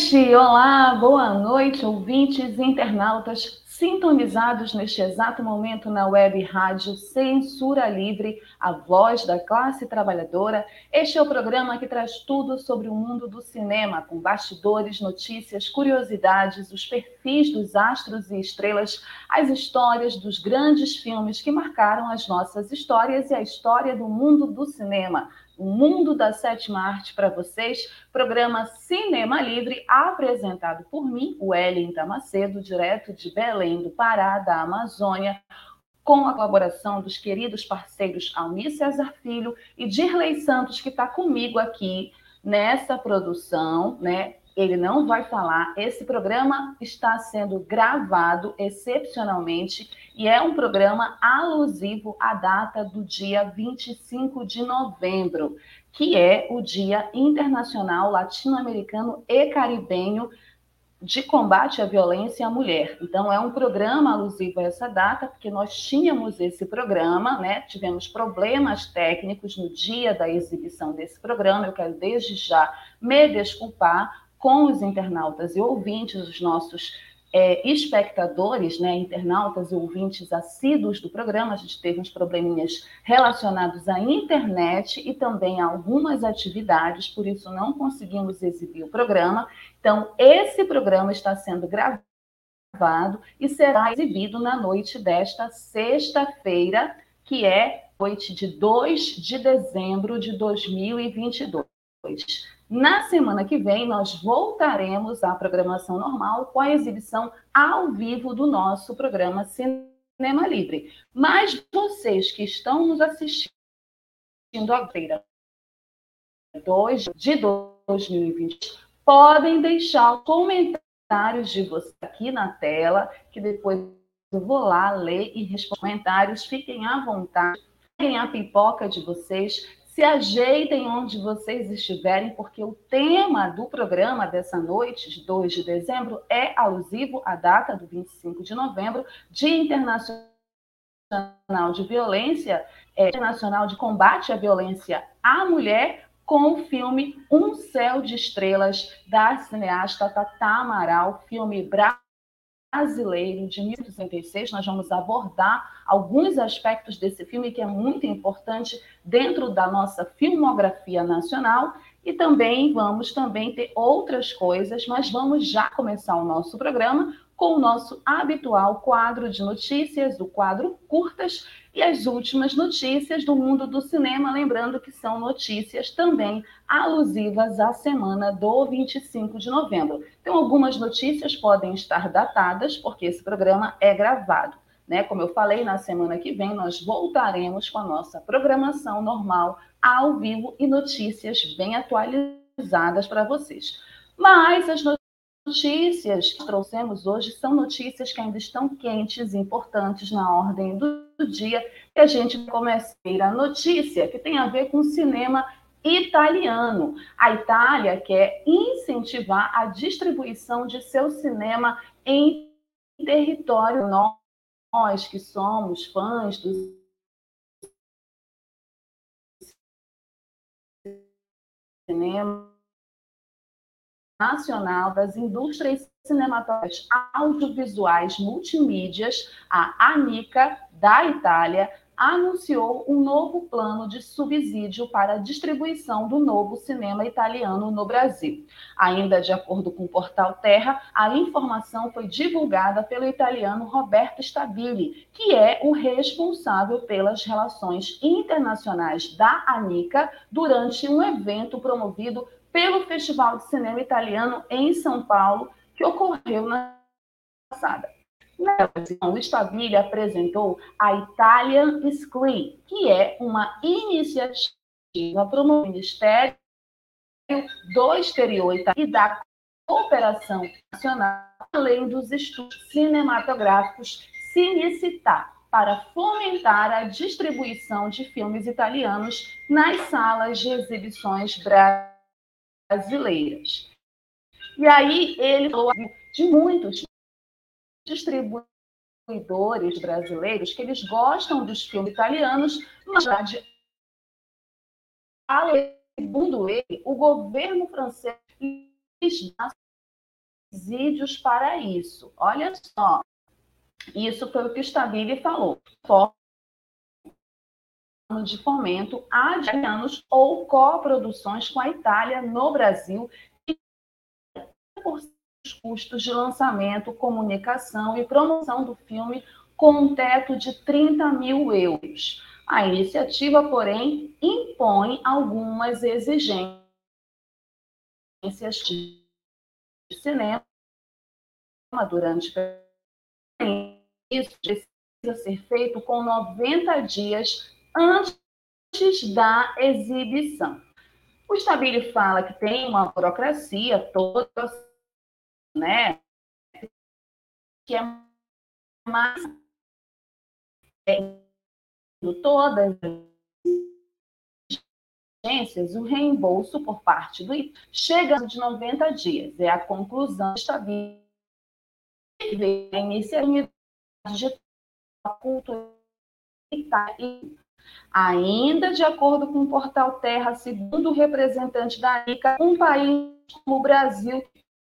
Noite, olá, boa noite, ouvintes internautas sintonizados neste exato momento na web rádio Censura Livre, a voz da classe trabalhadora. Este é o programa que traz tudo sobre o mundo do cinema, com bastidores, notícias, curiosidades, os perfis dos astros e estrelas, as histórias dos grandes filmes que marcaram as nossas histórias e a história do mundo do cinema o Mundo da Sétima Arte para vocês, programa Cinema Livre, apresentado por mim, Wellington Macedo, direto de Belém do Pará, da Amazônia, com a colaboração dos queridos parceiros Almir Cesar Filho e Dirley Santos, que está comigo aqui nessa produção, né? Ele não vai falar. Esse programa está sendo gravado excepcionalmente e é um programa alusivo à data do dia 25 de novembro, que é o Dia Internacional Latino-Americano e Caribenho de combate à violência à mulher. Então, é um programa alusivo a essa data, porque nós tínhamos esse programa, né? Tivemos problemas técnicos no dia da exibição desse programa. Eu quero desde já me desculpar com os internautas e ouvintes, os nossos é, espectadores, né, internautas e ouvintes assíduos do programa. A gente teve uns probleminhas relacionados à internet e também a algumas atividades, por isso não conseguimos exibir o programa. Então, esse programa está sendo gravado e será exibido na noite desta sexta-feira, que é noite de 2 de dezembro de 2022. Na semana que vem, nós voltaremos à programação normal com a exibição ao vivo do nosso programa Cinema Livre. Mas vocês que estão nos assistindo agora, 2 de 2020, podem deixar os comentários de vocês aqui na tela, que depois eu vou lá ler e responder comentários. Fiquem à vontade, peguem a pipoca de vocês, se ajeitem onde vocês estiverem, porque o tema do programa dessa noite, de 2 de dezembro, é alusivo à data do 25 de novembro, Dia Internacional de Violência, é, Internacional de Combate à Violência à Mulher, com o filme Um Céu de Estrelas, da cineasta Tata Amaral, filme brasileiro brasileiro de 1966. Nós vamos abordar alguns aspectos desse filme que é muito importante dentro da nossa filmografia nacional e também vamos também ter outras coisas, mas vamos já começar o nosso programa com o nosso habitual quadro de notícias, o quadro curtas e as últimas notícias do mundo do cinema, lembrando que são notícias também alusivas à semana do 25 de novembro. Então, algumas notícias podem estar datadas, porque esse programa é gravado. Né? Como eu falei, na semana que vem nós voltaremos com a nossa programação normal, ao vivo e notícias bem atualizadas para vocês. Mas as notícias notícias que trouxemos hoje são notícias que ainda estão quentes e importantes na ordem do dia. E a gente começa a notícia que tem a ver com cinema italiano. A Itália quer incentivar a distribuição de seu cinema em território. Nós que somos fãs do cinema Nacional das Indústrias Cinematográficas Audiovisuais Multimídias, a ANICA, da Itália, anunciou um novo plano de subsídio para a distribuição do novo cinema italiano no Brasil. Ainda de acordo com o portal Terra, a informação foi divulgada pelo italiano Roberto Stabile, que é o responsável pelas relações internacionais da ANICA durante um evento promovido pelo Festival de Cinema Italiano em São Paulo, que ocorreu na passada. Ocasião, o Stabile apresentou a Italian Screen, que é uma iniciativa para o Ministério do Exterior e da Cooperação Nacional, além dos estudos cinematográficos Cinecittà, para fomentar a distribuição de filmes italianos nas salas de exibições brasileiras. E aí ele falou de muitos distribuidores brasileiros que eles gostam dos filmes italianos, mas segundo ele, o governo francês dá subsídios para isso. Olha só, isso foi o que o Stabile falou. De fomento a italianos ou coproduções com a Itália no Brasil, por os custos de lançamento, comunicação e promoção do filme com um teto de 30 mil euros. A iniciativa, porém, impõe algumas exigências de cinema durante isso precisa ser feito com 90 dias antes da exibição. O Stabile fala que tem uma burocracia toda né? Que é mais é, todas as agências, o reembolso por parte do IP chega de 90 dias. É a conclusão estabelece a iniciativa cultura Ainda de acordo com o portal Terra, segundo o representante da ICA, um país como o Brasil,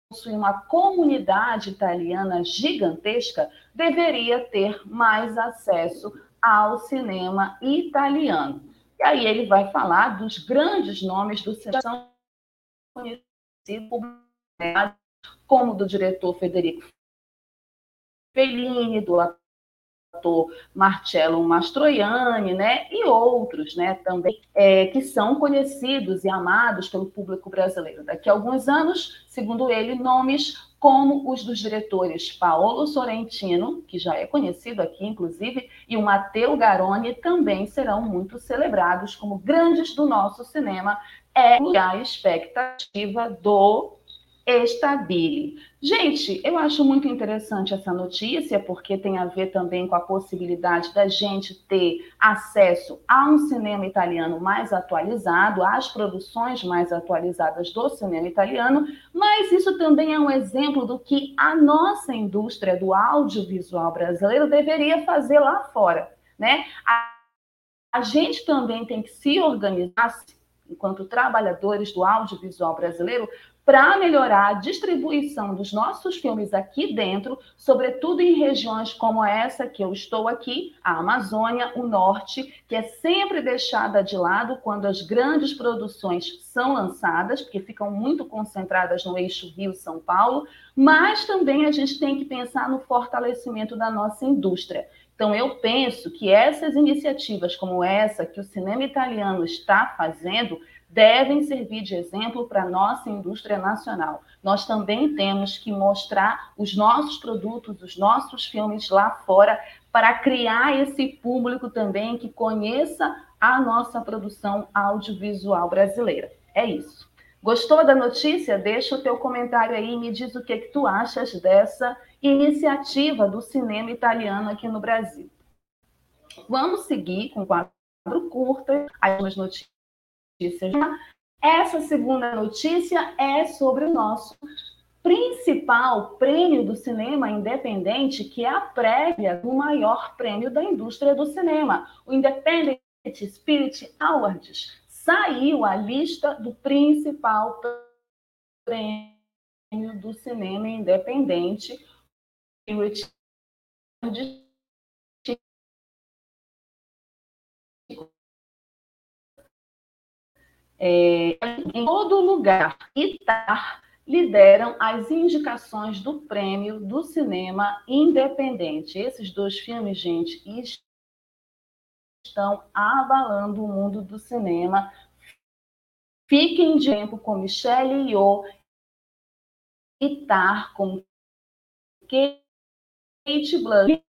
possui uma comunidade italiana gigantesca, deveria ter mais acesso ao cinema italiano. E aí ele vai falar dos grandes nomes do cinema conhecido como do diretor Federico Fellini, do Marcello Mastroianni, né, e outros, né, também, é, que são conhecidos e amados pelo público brasileiro. Daqui a alguns anos, segundo ele, nomes como os dos diretores Paolo Sorrentino, que já é conhecido aqui, inclusive, e o Matteo Garoni também serão muito celebrados como grandes do nosso cinema. É a expectativa do estabile. Gente, eu acho muito interessante essa notícia, porque tem a ver também com a possibilidade da gente ter acesso a um cinema italiano mais atualizado, às produções mais atualizadas do cinema italiano, mas isso também é um exemplo do que a nossa indústria do audiovisual brasileiro deveria fazer lá fora, né? A, gente também tem que se organizar enquanto trabalhadores do audiovisual brasileiro para melhorar a distribuição dos nossos filmes aqui dentro, sobretudo em regiões como essa que eu estou aqui, a Amazônia, o Norte, que é sempre deixada de lado quando as grandes produções são lançadas, porque ficam muito concentradas no eixo Rio-São Paulo, mas também a gente tem que pensar no fortalecimento da nossa indústria. Então, eu penso que essas iniciativas, como essa que o cinema italiano está fazendo, devem servir de exemplo para a nossa indústria nacional. Nós também temos que mostrar os nossos produtos, os nossos filmes lá fora, para criar esse público também que conheça a nossa produção audiovisual brasileira. É isso. Gostou da notícia? Deixa o teu comentário aí e me diz o que, que tu achas dessa iniciativa do cinema italiano aqui no Brasil. Vamos seguir com o quadro curto, as notícias notícias. Essa segunda notícia é sobre o nosso principal prêmio do cinema independente, que é a prévia do maior prêmio da indústria do cinema, o Independent Spirit Awards. Saiu a lista do principal prêmio do cinema independente, Spirit É, em todo lugar, Itar lideram as indicações do prêmio do cinema independente. Esses dois filmes, gente, estão abalando o mundo do cinema. Fiquem de tempo com Michelle Yeoh e Tar com Kate Blanchett.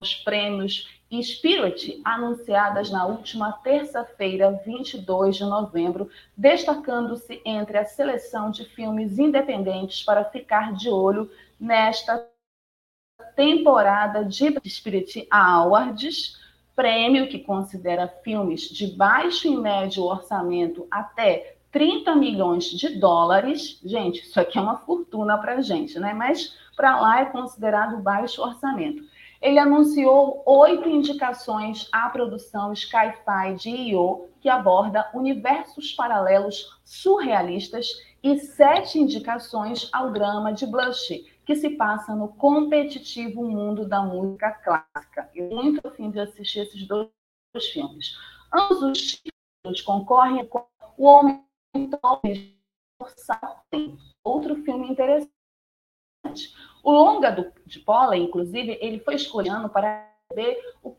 Os prêmios Spirit, anunciadas na última terça-feira, 22 de novembro, destacando-se entre a seleção de filmes independentes para ficar de olho nesta temporada de Spirit Awards, prêmio que considera filmes de baixo e médio orçamento até 30 milhões de dólares. Gente, isso aqui é uma fortuna para a gente, né? Mas para lá é considerado baixo orçamento ele anunciou oito indicações à produção Sci-Fi de IO, que aborda universos paralelos surrealistas, e sete indicações ao drama de Blush, que se passa no competitivo mundo da música clássica. Eu muito afim de assistir esses dois filmes. Ambos os títulos concorrem com O Homem Saltem, outro filme interessante. O longa do, de Pola, inclusive, ele foi escolhido para receber o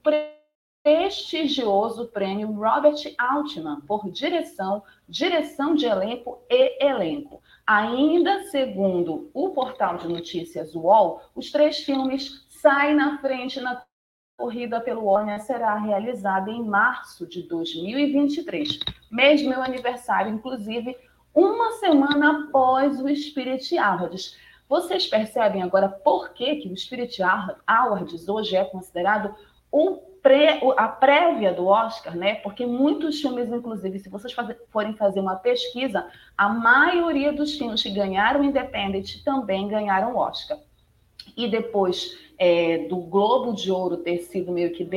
prestigioso prêmio Robert Altman por direção, direção de elenco e elenco. Ainda segundo o portal de notícias UOL, os três filmes saem na frente na corrida pelo Oscar será realizada em março de 2023, mês meu aniversário, inclusive, uma semana após o Spirit Awards. Vocês percebem agora por que, que o Spirit Awards hoje é considerado o pré, a prévia do Oscar, né? Porque muitos filmes, inclusive, se vocês forem fazer uma pesquisa, a maioria dos filmes que ganharam Independent também ganharam Oscar. E depois é, do Globo de Ouro ter sido meio que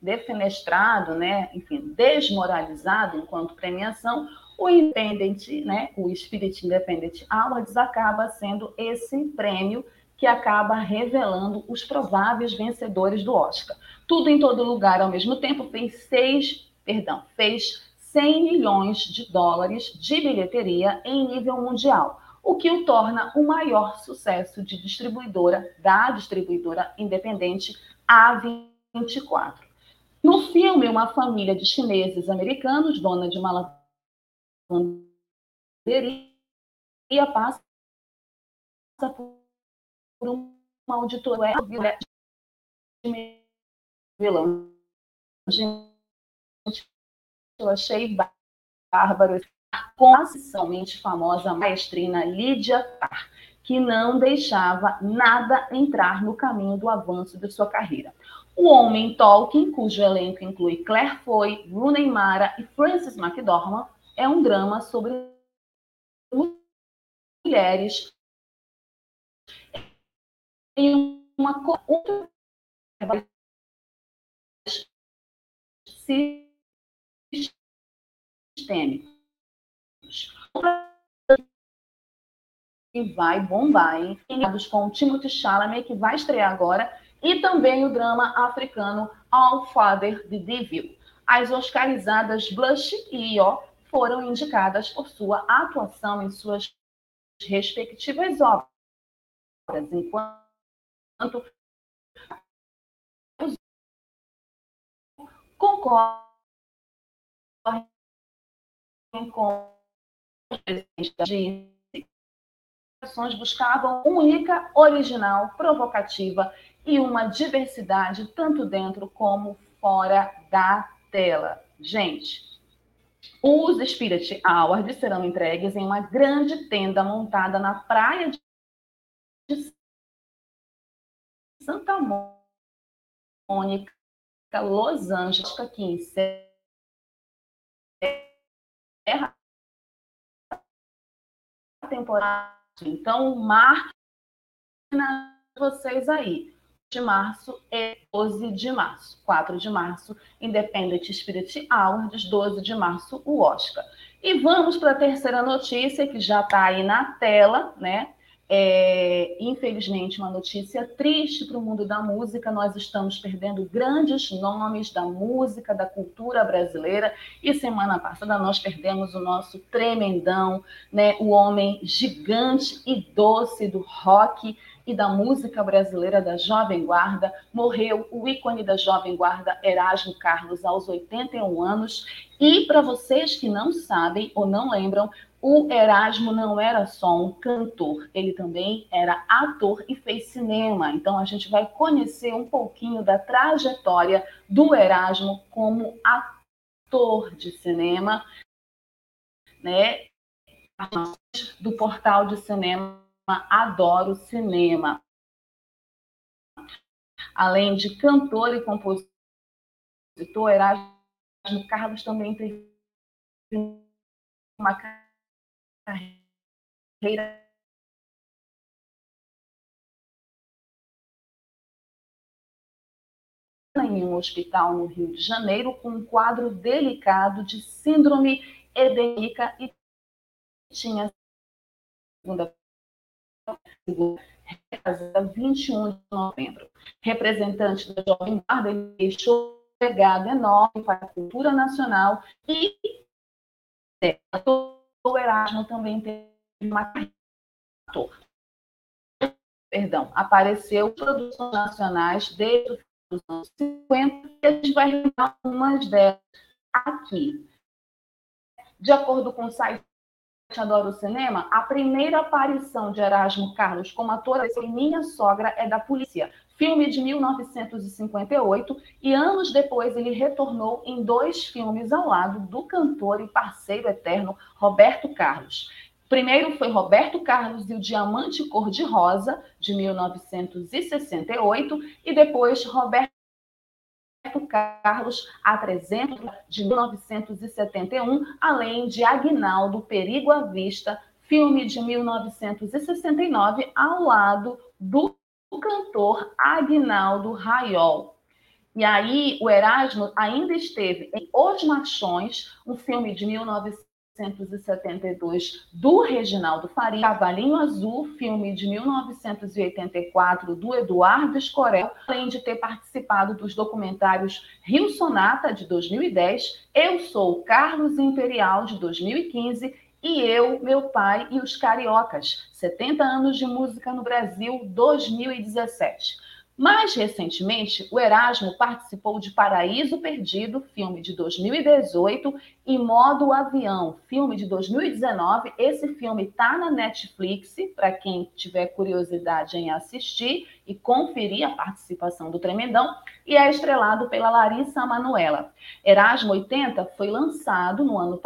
defenestrado, né? Enfim, desmoralizado enquanto premiação, o Independent, né, o Spirit Independent Awards acaba sendo esse prêmio que acaba revelando os prováveis vencedores do Oscar. Tudo em todo lugar ao mesmo tempo fez seis, perdão, fez 100 milhões de dólares de bilheteria em nível mundial, o que o torna o maior sucesso de distribuidora da distribuidora independente A24. No filme, uma família de chineses americanos, dona de uma lavanderia passa por uma auditoria de vilão. Gente, eu achei bárbaro com a somente famosa maestrina Lídia Tar, que não deixava nada entrar no caminho do avanço de sua carreira. O Homem Tolkien, cujo elenco inclui Claire Foy, Rooney Mara e Frances McDormand, é um drama sobre mulheres em uma outra sistêmicos. E vai bombar, hein? Com o Timothy Chalamet, que vai estrear agora, e também o drama africano All Father the Devil. As oscarizadas Blush e Io foram indicadas por sua atuação em suas respectivas obras, enquanto concorrem com as buscavam única, original, provocativa e uma diversidade tanto dentro como fora da tela. Gente, os Spirit Awards serão entregues em uma grande tenda montada na praia de Santa Mônica, Los Angeles, aqui em Serra temporada. Então, marque vocês aí de março e 12 de março. 4 de março, Independent Spirit Awards, 12 de março, o Oscar. E vamos para a terceira notícia, que já está aí na tela, né? É, infelizmente, uma notícia triste para o mundo da música. Nós estamos perdendo grandes nomes da música, da cultura brasileira. E semana passada nós perdemos o nosso tremendão, né, o homem gigante e doce do rock e da música brasileira da Jovem Guarda. Morreu o ícone da Jovem Guarda, Erasmo Carlos, aos 81 anos. E para vocês que não sabem ou não lembram, o Erasmo não era só um cantor, ele também era ator e fez cinema. Então a gente vai conhecer um pouquinho da trajetória do Erasmo como ator de cinema, né? Do portal de cinema Adoro Cinema. Além de cantor e compositor, Erasmo Carlos também teve uma carreira em um hospital no Rio de Janeiro com um quadro delicado de síndrome edêmica e tinha segunda 21 de novembro. Representante da Jovem Guarda, ele deixou um legado enorme para a cultura nacional e o Erasmo também teve uma ator. Perdão, apareceu produções nacionais desde os anos 50 e a gente vai lembrar algumas delas aqui. De acordo com o site Adoro Cinema, a primeira aparição de Erasmo Carlos como ator em Minha Sogra é da Polícia, filme de 1958, e anos depois ele retornou em dois filmes ao lado do cantor e parceiro eterno Roberto Carlos. Primeiro foi Roberto Carlos e o Diamante Cor-de-Rosa, de 1968, e depois Roberto Carlos a 300 de 1971, além de Agnaldo Perigo à Vista, filme de 1969, ao lado do cantor Agnaldo Raiol. E aí o Erasmo ainda esteve em Os Machões, um filme de 1970 1972 do Reginaldo Faria, Cavalinho Azul, filme de 1984 do Eduardo Escorel, além de ter participado dos documentários Rio Sonata de 2010, Eu Sou Carlos Imperial de 2015 e Eu, Meu Pai e os Cariocas, 70 anos de música no Brasil 2017. Mais recentemente, o Erasmo participou de Paraíso Perdido, filme de 2018, e Modo Avião, filme de 2019. Esse filme está na Netflix, para quem tiver curiosidade em assistir e conferir a participação do Tremendão, e é estrelado pela Larissa Manoela. Erasmo 80 foi lançado no ano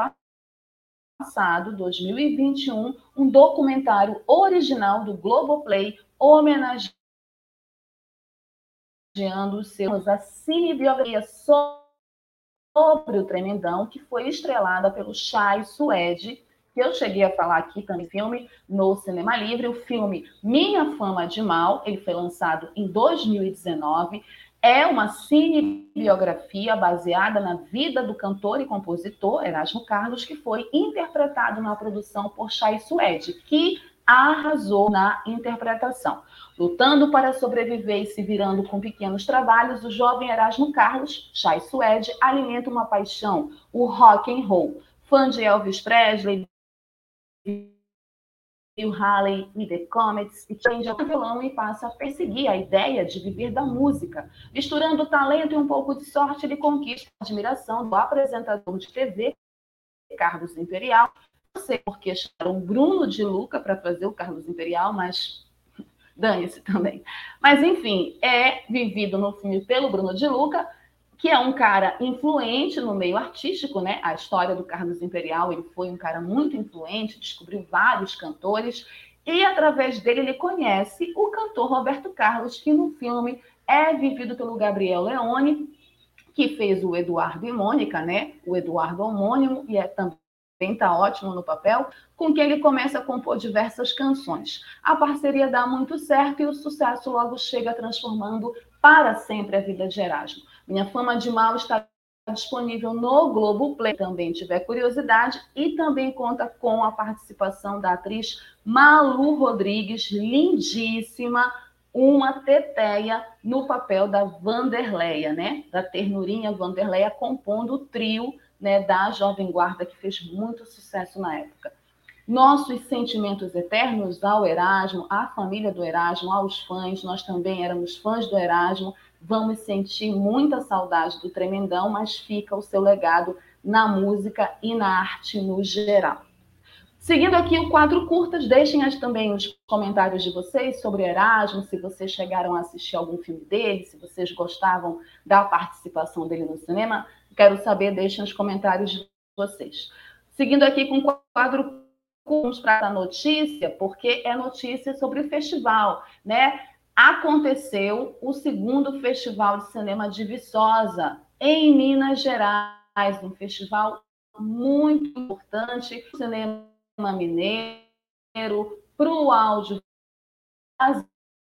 passado, 2021, um documentário original do Globoplay homenageando homenageando seus a cinebiografia sobre o Tremendão, que foi estrelada pelo Chai Suede, que eu cheguei a falar aqui também, filme no Cinema Livre, o filme Minha Fama de Mal, ele foi lançado em 2019, é uma cinebiografia baseada na vida do cantor e compositor Erasmo Carlos, que foi interpretado na produção por Chai Suede, que arrasou na interpretação. Lutando para sobreviver e se virando com pequenos trabalhos, o jovem Erasmo Carlos, Chai Suede, alimenta uma paixão, o rock and roll. Fã de Elvis Presley, Bill Haley e The Comets, e prende o violão e passa a perseguir a ideia de viver da música. Misturando talento e um pouco de sorte, ele conquista a admiração do apresentador de TV, Carlos Imperial, não sei porque chamaram Bruno de Luca para fazer o Carlos Imperial, mas dane-se também. Mas, enfim, é vivido no filme pelo Bruno de Luca, que é um cara influente no meio artístico, né? A história do Carlos Imperial, ele foi um cara muito influente, descobriu vários cantores, e através dele ele conhece o cantor Roberto Carlos, que no filme é vivido pelo Gabriel Leone, que fez o Eduardo e Mônica, né? O Eduardo homônimo, e é também está ótimo no papel, com quem ele começa a compor diversas canções. A parceria dá muito certo e o sucesso logo chega transformando para sempre a vida de Erasmo. Minha fama de mal está disponível no Globoplay, também tiver curiosidade, e também conta com a participação da atriz Malu Rodrigues, lindíssima, uma teteia no papel da Vanderleia, né? Da ternurinha Vanderleia, compondo o trio né, da Jovem Guarda, que fez muito sucesso na época. Nossos sentimentos eternos ao Erasmo, à família do Erasmo, aos fãs, nós também éramos fãs do Erasmo, vamos sentir muita saudade do Tremendão, mas fica o seu legado na música e na arte no geral. Seguindo aqui o quadro curtas, deixem também os comentários de vocês sobre Erasmo, se vocês chegaram a assistir algum filme dele, se vocês gostavam da participação dele no cinema. Quero saber, deixem os comentários de vocês. Seguindo aqui com o quadro curtos para a notícia, porque é notícia sobre o festival, né? Aconteceu o segundo Festival de Cinema de Viçosa, em Minas Gerais, um festival muito importante, cinema mineiro, para o áudio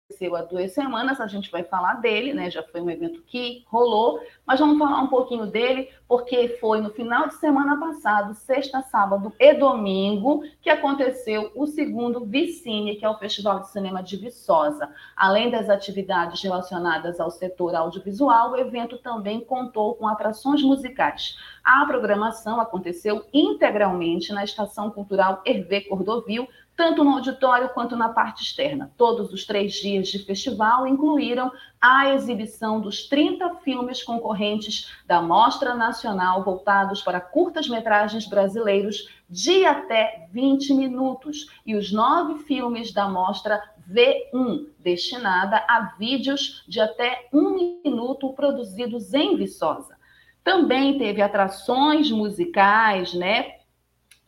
aconteceu há duas semanas, a gente vai falar dele, né? Já foi um evento que rolou, mas vamos falar um pouquinho dele, porque foi no final de semana passado, sexta, sábado e domingo, que aconteceu o segundo Vicine, que é o Festival de Cinema de Viçosa. Além das atividades relacionadas ao setor audiovisual, o evento também contou com atrações musicais. A programação aconteceu integralmente na Estação Cultural Hervé Cordovil, tanto no auditório quanto na parte externa. Todos os três dias de festival incluíram a exibição dos 30 filmes concorrentes da Mostra Nacional voltados para curtas-metragens brasileiros de até 20 minutos e os nove filmes da Mostra V1, destinada a vídeos de até um minuto produzidos em Viçosa. Também teve atrações musicais, né?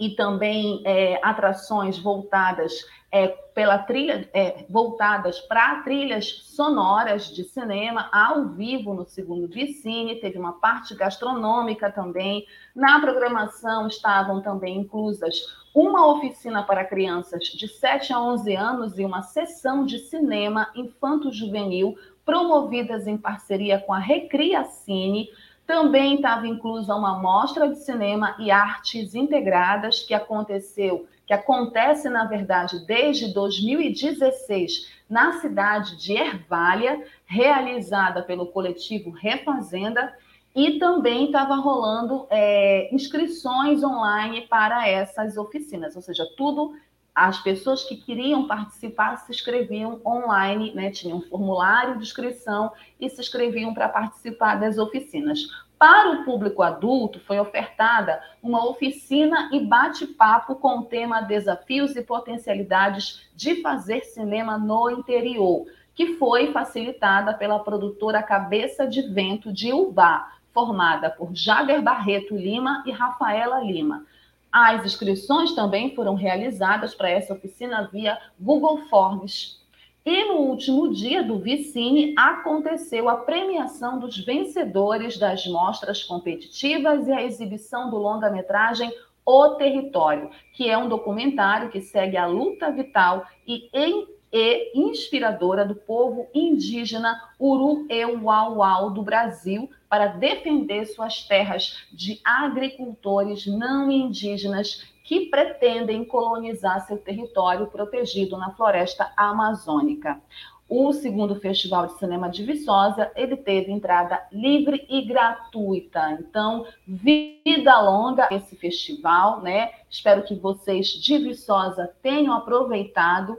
E também é, atrações voltadas é, pela trilha, é, voltadas para trilhas sonoras de cinema ao vivo no segundo Vicine, teve uma parte gastronômica também. Na programação estavam também inclusas uma oficina para crianças de 7 a 11 anos e uma sessão de cinema infanto-juvenil promovidas em parceria com a Recriacine, também estava inclusa uma mostra de cinema e artes integradas que aconteceu, que acontece, na verdade, desde 2016 na cidade de Ervalha, realizada pelo coletivo Refazenda, e também estava rolando é, inscrições online para essas oficinas, ou seja, tudo as pessoas que queriam participar se inscreviam online, né? tinham um formulário de inscrição e se inscreviam para participar das oficinas. Para o público adulto, foi ofertada uma oficina e bate-papo com o tema Desafios e Potencialidades de Fazer Cinema no Interior, que foi facilitada pela produtora Cabeça de Vento de Ubá, formada por Jader Barreto Lima e Rafaela Lima. As inscrições também foram realizadas para essa oficina via Google Forms. E no último dia do Vicine aconteceu a premiação dos vencedores das mostras competitivas e a exibição do longa-metragem O Território, que é um documentário que segue a luta vital e em e inspiradora do povo indígena Urueuauau do Brasil para defender suas terras de agricultores não indígenas que pretendem colonizar seu território protegido na floresta amazônica. O segundo Festival de Cinema de Viçosa, ele teve entrada livre e gratuita. Então, vida longa esse festival, né? Espero que vocês de Viçosa tenham aproveitado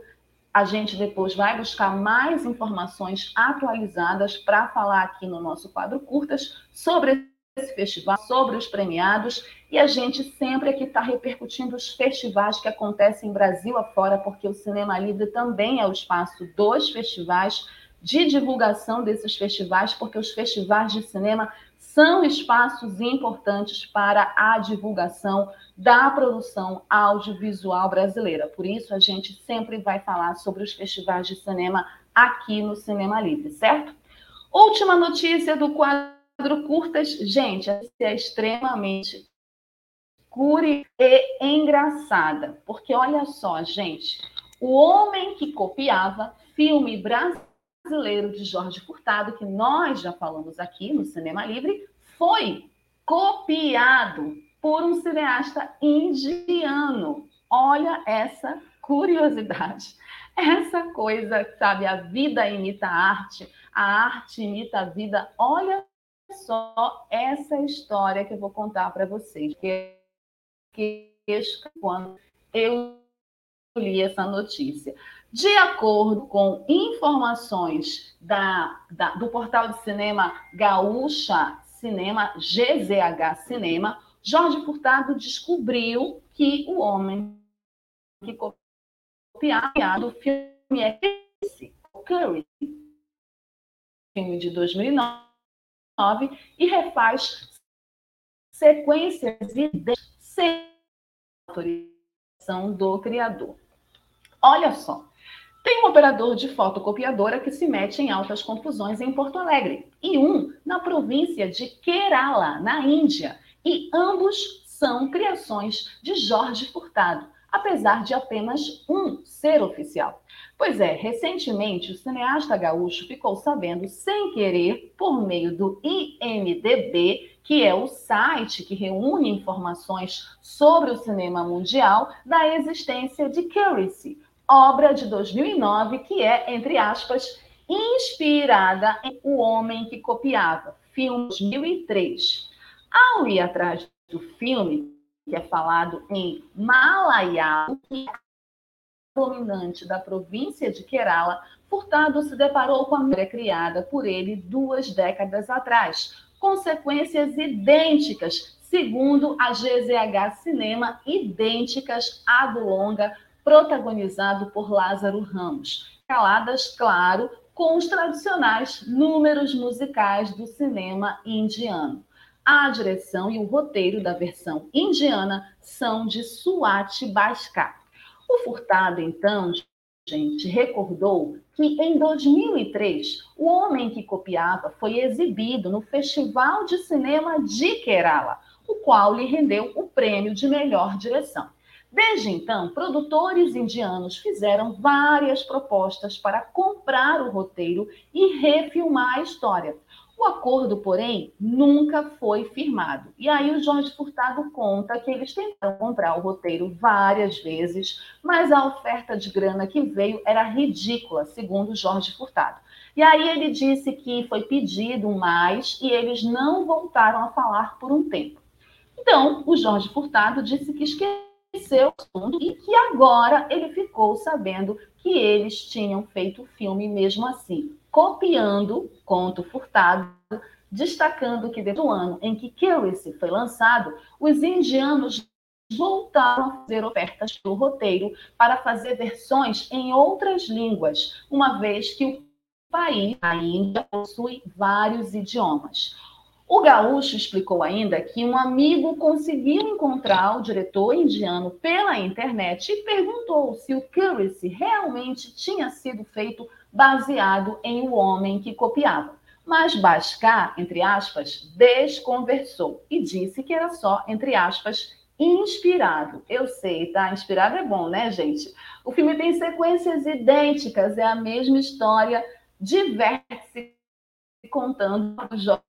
a gente depois vai buscar mais informações atualizadas para falar aqui no nosso quadro curtas sobre esse festival, sobre os premiados, e a gente sempre aqui está repercutindo os festivais que acontecem em Brasil afora, porque o Cinema Livre também é o espaço dos festivais, de divulgação desses festivais, porque os festivais de cinema são espaços importantes para a divulgação da produção audiovisual brasileira. Por isso, a gente sempre vai falar sobre os festivais de cinema aqui no Cinema Livre, certo? Última notícia do quadro Curtas. Gente, é extremamente cure e engraçada, porque olha só, gente, o homem que copiava filme brasileiro brasileiro de Jorge Furtado, que nós já falamos aqui no Cinema Livre, foi copiado por um cineasta indiano. Olha essa curiosidade. Essa coisa, sabe, a vida imita a arte, a arte imita a vida. Olha só essa história que eu vou contar para vocês. Que, que quando eu li essa notícia. De acordo com informações da, da, do portal de cinema Gaúcha Cinema, GZH Cinema, Jorge Furtado descobriu que o homem que copiado o filme é esse, Curry, filme de 2009, e refaz sequências e sem autorização do criador. Olha só, tem um operador de fotocopiadora que se mete em altas confusões em Porto Alegre e um na província de Kerala, na Índia, e ambos são criações de Jorge Furtado, apesar de apenas um ser oficial. Pois é, recentemente o cineasta gaúcho ficou sabendo, sem querer, por meio do IMDB, que é o site que reúne informações sobre o cinema mundial, da existência de Curacy, obra de 2009 que é, entre aspas, inspirada em O Homem que Copiava, filme 2003. Ao ir atrás do filme, que é falado em Malayalam, que é dominante da província de Kerala, Furtado se deparou com a mulher criada por ele duas décadas atrás, consequências idênticas, segundo a GZH Cinema, idênticas à do longa protagonizado por Lázaro Ramos. Caladas, claro, com os tradicionais números musicais do cinema indiano. A direção e o roteiro da versão indiana são de Suat Bhaskar. O Furtado, então, gente, recordou que em 2003, O Homem que Copiava foi exibido no Festival de Cinema de Kerala, o qual lhe rendeu o prêmio de melhor direção. Desde então, produtores indianos fizeram várias propostas para comprar o roteiro e refilmar a história. O acordo, porém, nunca foi firmado. E aí o Jorge Furtado conta que eles tentaram comprar o roteiro várias vezes, mas a oferta de grana que veio era ridícula, segundo Jorge Furtado. E aí ele disse que foi pedido mais e eles não voltaram a falar por um tempo. Então, o Jorge Furtado disse que esqueceu seu e que agora ele ficou sabendo que eles tinham feito o filme mesmo assim, copiando Conto Furtado, destacando que desde o ano em que Curious foi lançado, os indianos voltaram a fazer ofertas pelo roteiro para fazer versões em outras línguas, uma vez que o país, a Índia, possui vários idiomas. O gaúcho explicou ainda que um amigo conseguiu encontrar o diretor indiano pela internet e perguntou se o Curacy realmente tinha sido feito baseado em O Homem que Copiava. Mas Bascar, entre aspas, desconversou e disse que era só, entre aspas, inspirado. Eu sei, tá? Inspirado é bom, né, gente? O filme tem sequências idênticas, é a mesma história, diverte contando o Jorge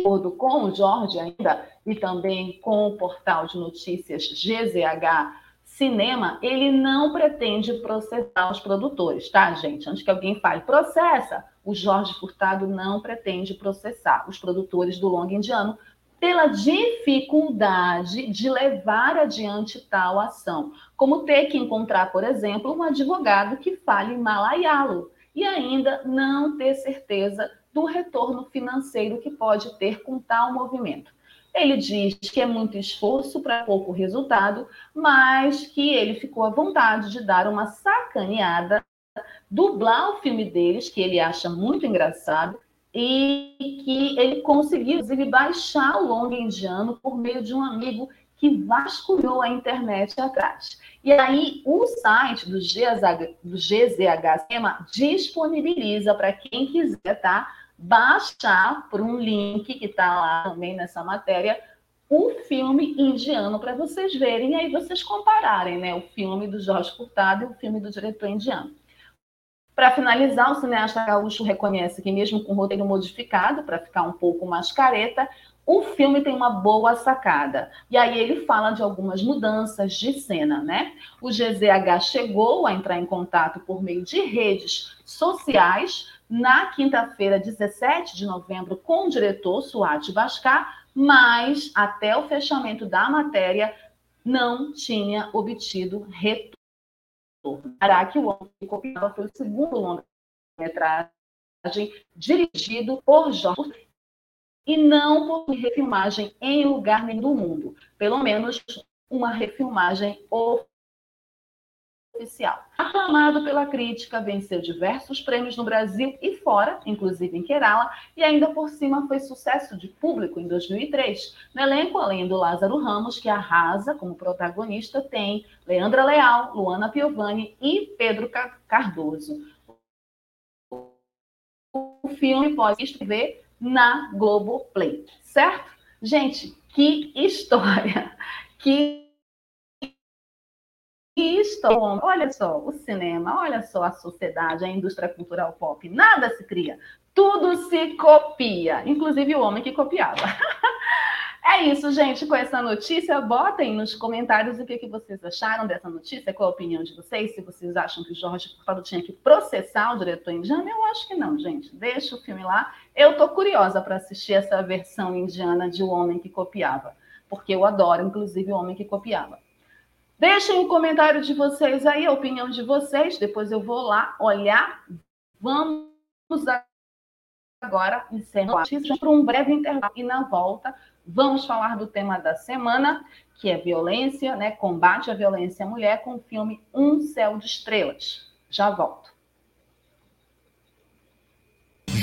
acordo com o Jorge ainda, e também com o portal de notícias GZH Cinema, ele não pretende processar os produtores, tá, gente? Antes que alguém fale, processa. O Jorge Furtado não pretende processar os produtores do longo indiano pela dificuldade de levar adiante tal ação, como ter que encontrar, por exemplo, um advogado que fale malayalo e ainda não ter certeza do retorno financeiro que pode ter com tal movimento. Ele diz que é muito esforço para pouco resultado, mas que ele ficou à vontade de dar uma sacaneada, dublar o filme deles, que ele acha muito engraçado, e que ele conseguiu, inclusive, baixar o longa indiano por meio de um amigo que vasculhou a internet atrás. E aí, o site do, GZH, do GZH Cinema disponibiliza para quem quiser, tá? Baixar por um link que está lá também nessa matéria um filme indiano para vocês verem e aí vocês compararem, né, o filme do Jorge Furtado e o filme do diretor indiano. Para finalizar, o cineasta gaúcho reconhece que mesmo com o roteiro modificado para ficar um pouco mais careta, o filme tem uma boa sacada. E aí ele fala de algumas mudanças de cena, né? O GZH chegou a entrar em contato por meio de redes sociais na quinta-feira, 17 de novembro, com o diretor Suati Bascar, mas até o fechamento da matéria não tinha obtido retorno. Para que o Homem que Copiava foi o segundo longa-metragem dirigido por Jorge e não por refilmagem em lugar nenhum do mundo. Pelo menos uma refilmagem oficial. Aclamado pela crítica, venceu diversos prêmios no Brasil e fora, inclusive em Kerala, e ainda por cima foi sucesso de público em 2003. No elenco, além do Lázaro Ramos, que arrasa como protagonista, tem Leandra Leal, Luana Piovani e Pedro Cardoso. O filme pode ver na Globoplay, certo? Gente, que história! Que história! Olha só, o cinema, olha só a sociedade, a indústria cultural pop, nada se cria, tudo se copia, inclusive o homem que copiava. É isso, gente. Com essa notícia, botem nos comentários o que, que vocês acharam dessa notícia, qual a opinião de vocês, se vocês acham que o Jorge Furtado tinha que processar o diretor indiano. Eu acho que não, gente. Deixa o filme lá. Eu tô curiosa para assistir essa versão indiana de O Homem que Copiava, porque eu adoro, inclusive, O Homem que Copiava. Deixem o comentário de vocês aí, a opinião de vocês. Depois eu vou lá olhar. Vamos agora encerrar para um breve intervalo e na volta Vamos falar do tema da semana, que é violência, né? Combate à violência à mulher, com o filme Um Céu de Estrelas. Já volto.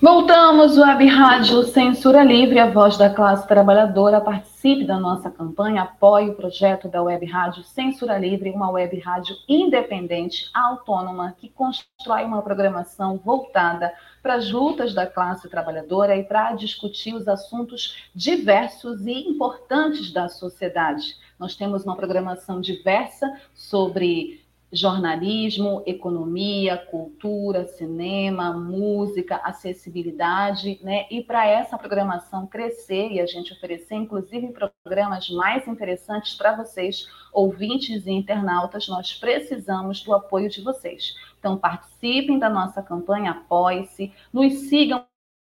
Voltamos, Web Rádio Censura Livre, a voz da classe trabalhadora. Participe da nossa campanha, apoie o projeto da Web Rádio Censura Livre, uma web rádio independente, autônoma, que constrói uma programação voltada para as lutas da classe trabalhadora e para discutir os assuntos diversos e importantes da sociedade. Nós temos uma programação diversa sobre jornalismo, economia, cultura, cinema, música, acessibilidade, né? E para essa programação crescer e a gente oferecer, inclusive, programas mais interessantes para vocês, ouvintes e internautas, nós precisamos do apoio de vocês. Então, participem da nossa campanha Apoie-se, nos sigam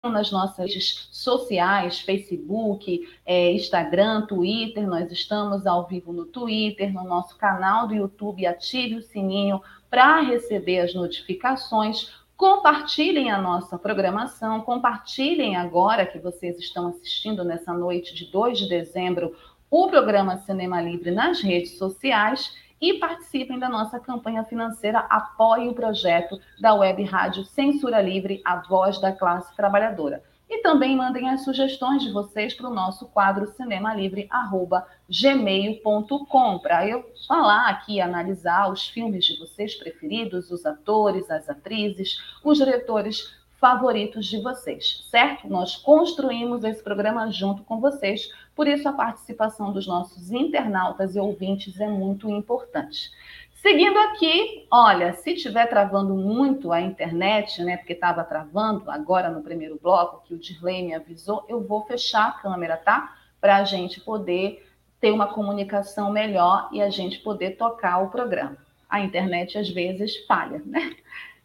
nas nossas redes sociais, Facebook, é, Instagram, Twitter. Nós estamos ao vivo no Twitter, no nosso canal do YouTube. Ative o sininho para receber as notificações. Compartilhem a nossa programação, compartilhem agora que vocês estão assistindo nessa noite de 2 de dezembro o programa Cinema Livre nas redes sociais e participem da nossa campanha financeira Apoie o Projeto da Web Rádio Censura Livre, a voz da classe trabalhadora. E também mandem as sugestões de vocês para o nosso quadro cinemalivre.gmail.com, para eu falar aqui, analisar os filmes de vocês preferidos, os atores, as atrizes, os diretores favoritos de vocês, certo? Nós construímos esse programa junto com vocês, por isso a participação dos nossos internautas e ouvintes é muito importante. Seguindo aqui, olha, se estiver travando muito a internet, né, porque estava travando agora no primeiro bloco, que o Dirley me avisou, eu vou fechar a câmera, tá? Para a gente poder ter uma comunicação melhor e a gente poder tocar o programa. A internet às vezes falha, né?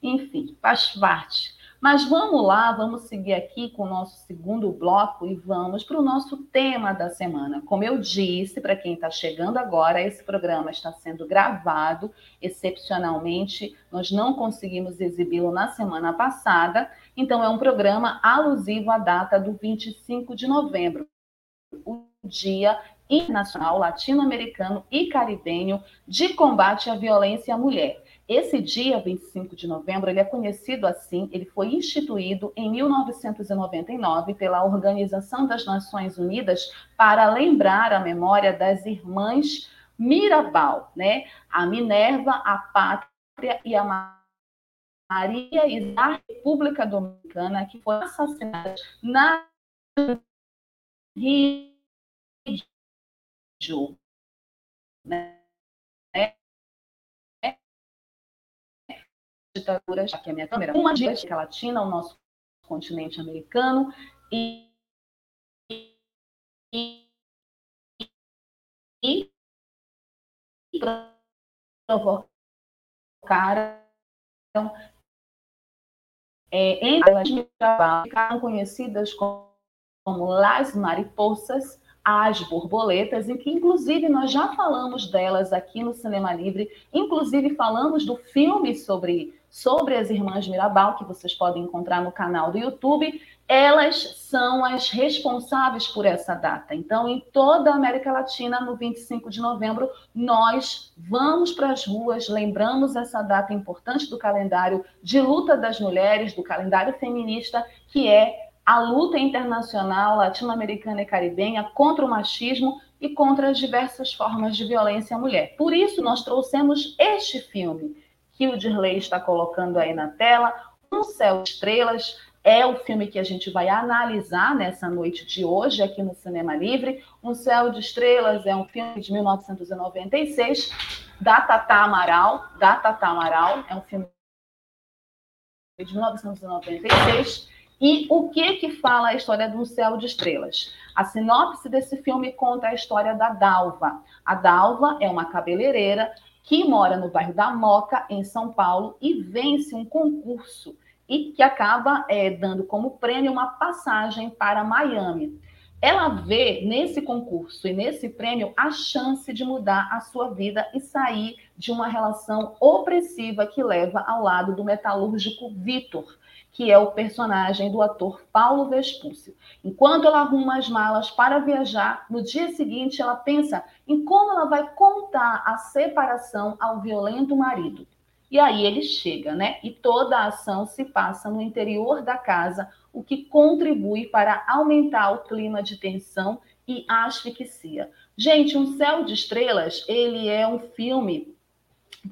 Enfim, faz parte. Mas vamos lá, vamos seguir aqui com o nosso segundo bloco e vamos para o nosso tema da semana. Como eu disse, para quem está chegando agora, esse programa está sendo gravado excepcionalmente. Nós não conseguimos exibi-lo na semana passada, então é um programa alusivo à data do 25 de novembro, o Dia Internacional Latino-Americano e Caribenho de Combate à Violência à Mulher. Esse dia, 25 de novembro, ele é conhecido assim, ele foi instituído em 1999 pela Organização das Nações Unidas para lembrar a memória das irmãs Mirabal, né? A Minerva, a Pátria e a Maria e da República Dominicana, que foram assassinadas na Rio, né? Ditaduras, aqui é a minha câmera, uma de América Latina, o nosso continente americano, e, e, e provocaram é, entre elas ficaram conhecidas como, como Las Mariposas, as borboletas, em que inclusive nós já falamos delas aqui no Cinema Livre, inclusive falamos do filme sobre sobre as irmãs Mirabal, que vocês podem encontrar no canal do YouTube, elas são as responsáveis por essa data. Então, em toda a América Latina, no 25 de novembro, nós vamos para as ruas, lembramos essa data importante do calendário de luta das mulheres, do calendário feminista, que é a luta internacional latino-americana e caribenha contra o machismo e contra as diversas formas de violência à mulher. Por isso, nós trouxemos este filme que o Dirley está colocando aí na tela. Um Céu de Estrelas é o filme que a gente vai analisar nessa noite de hoje aqui no Cinema Livre. Um Céu de Estrelas é um filme de 1996 da Tata Amaral, da Tata Amaral, é um filme de 1996. E o que que fala a história do Céu de Estrelas? A sinopse desse filme conta a história da Dalva. A Dalva é uma cabeleireira que mora no bairro da Moca, em São Paulo, e vence um concurso e que acaba é, dando como prêmio uma passagem para Miami. Ela vê nesse concurso e nesse prêmio a chance de mudar a sua vida e sair de uma relação opressiva que leva ao lado do metalúrgico Vitor, que é o personagem do ator Paulo Vespúcio. Enquanto ela arruma as malas para viajar, no dia seguinte ela pensa em como ela vai contar a separação ao violento marido. E aí ele chega, né? E toda a ação se passa no interior da casa, o que contribui para aumentar o clima de tensão e asfixia. Gente, Um Céu de Estrelas, ele é um filme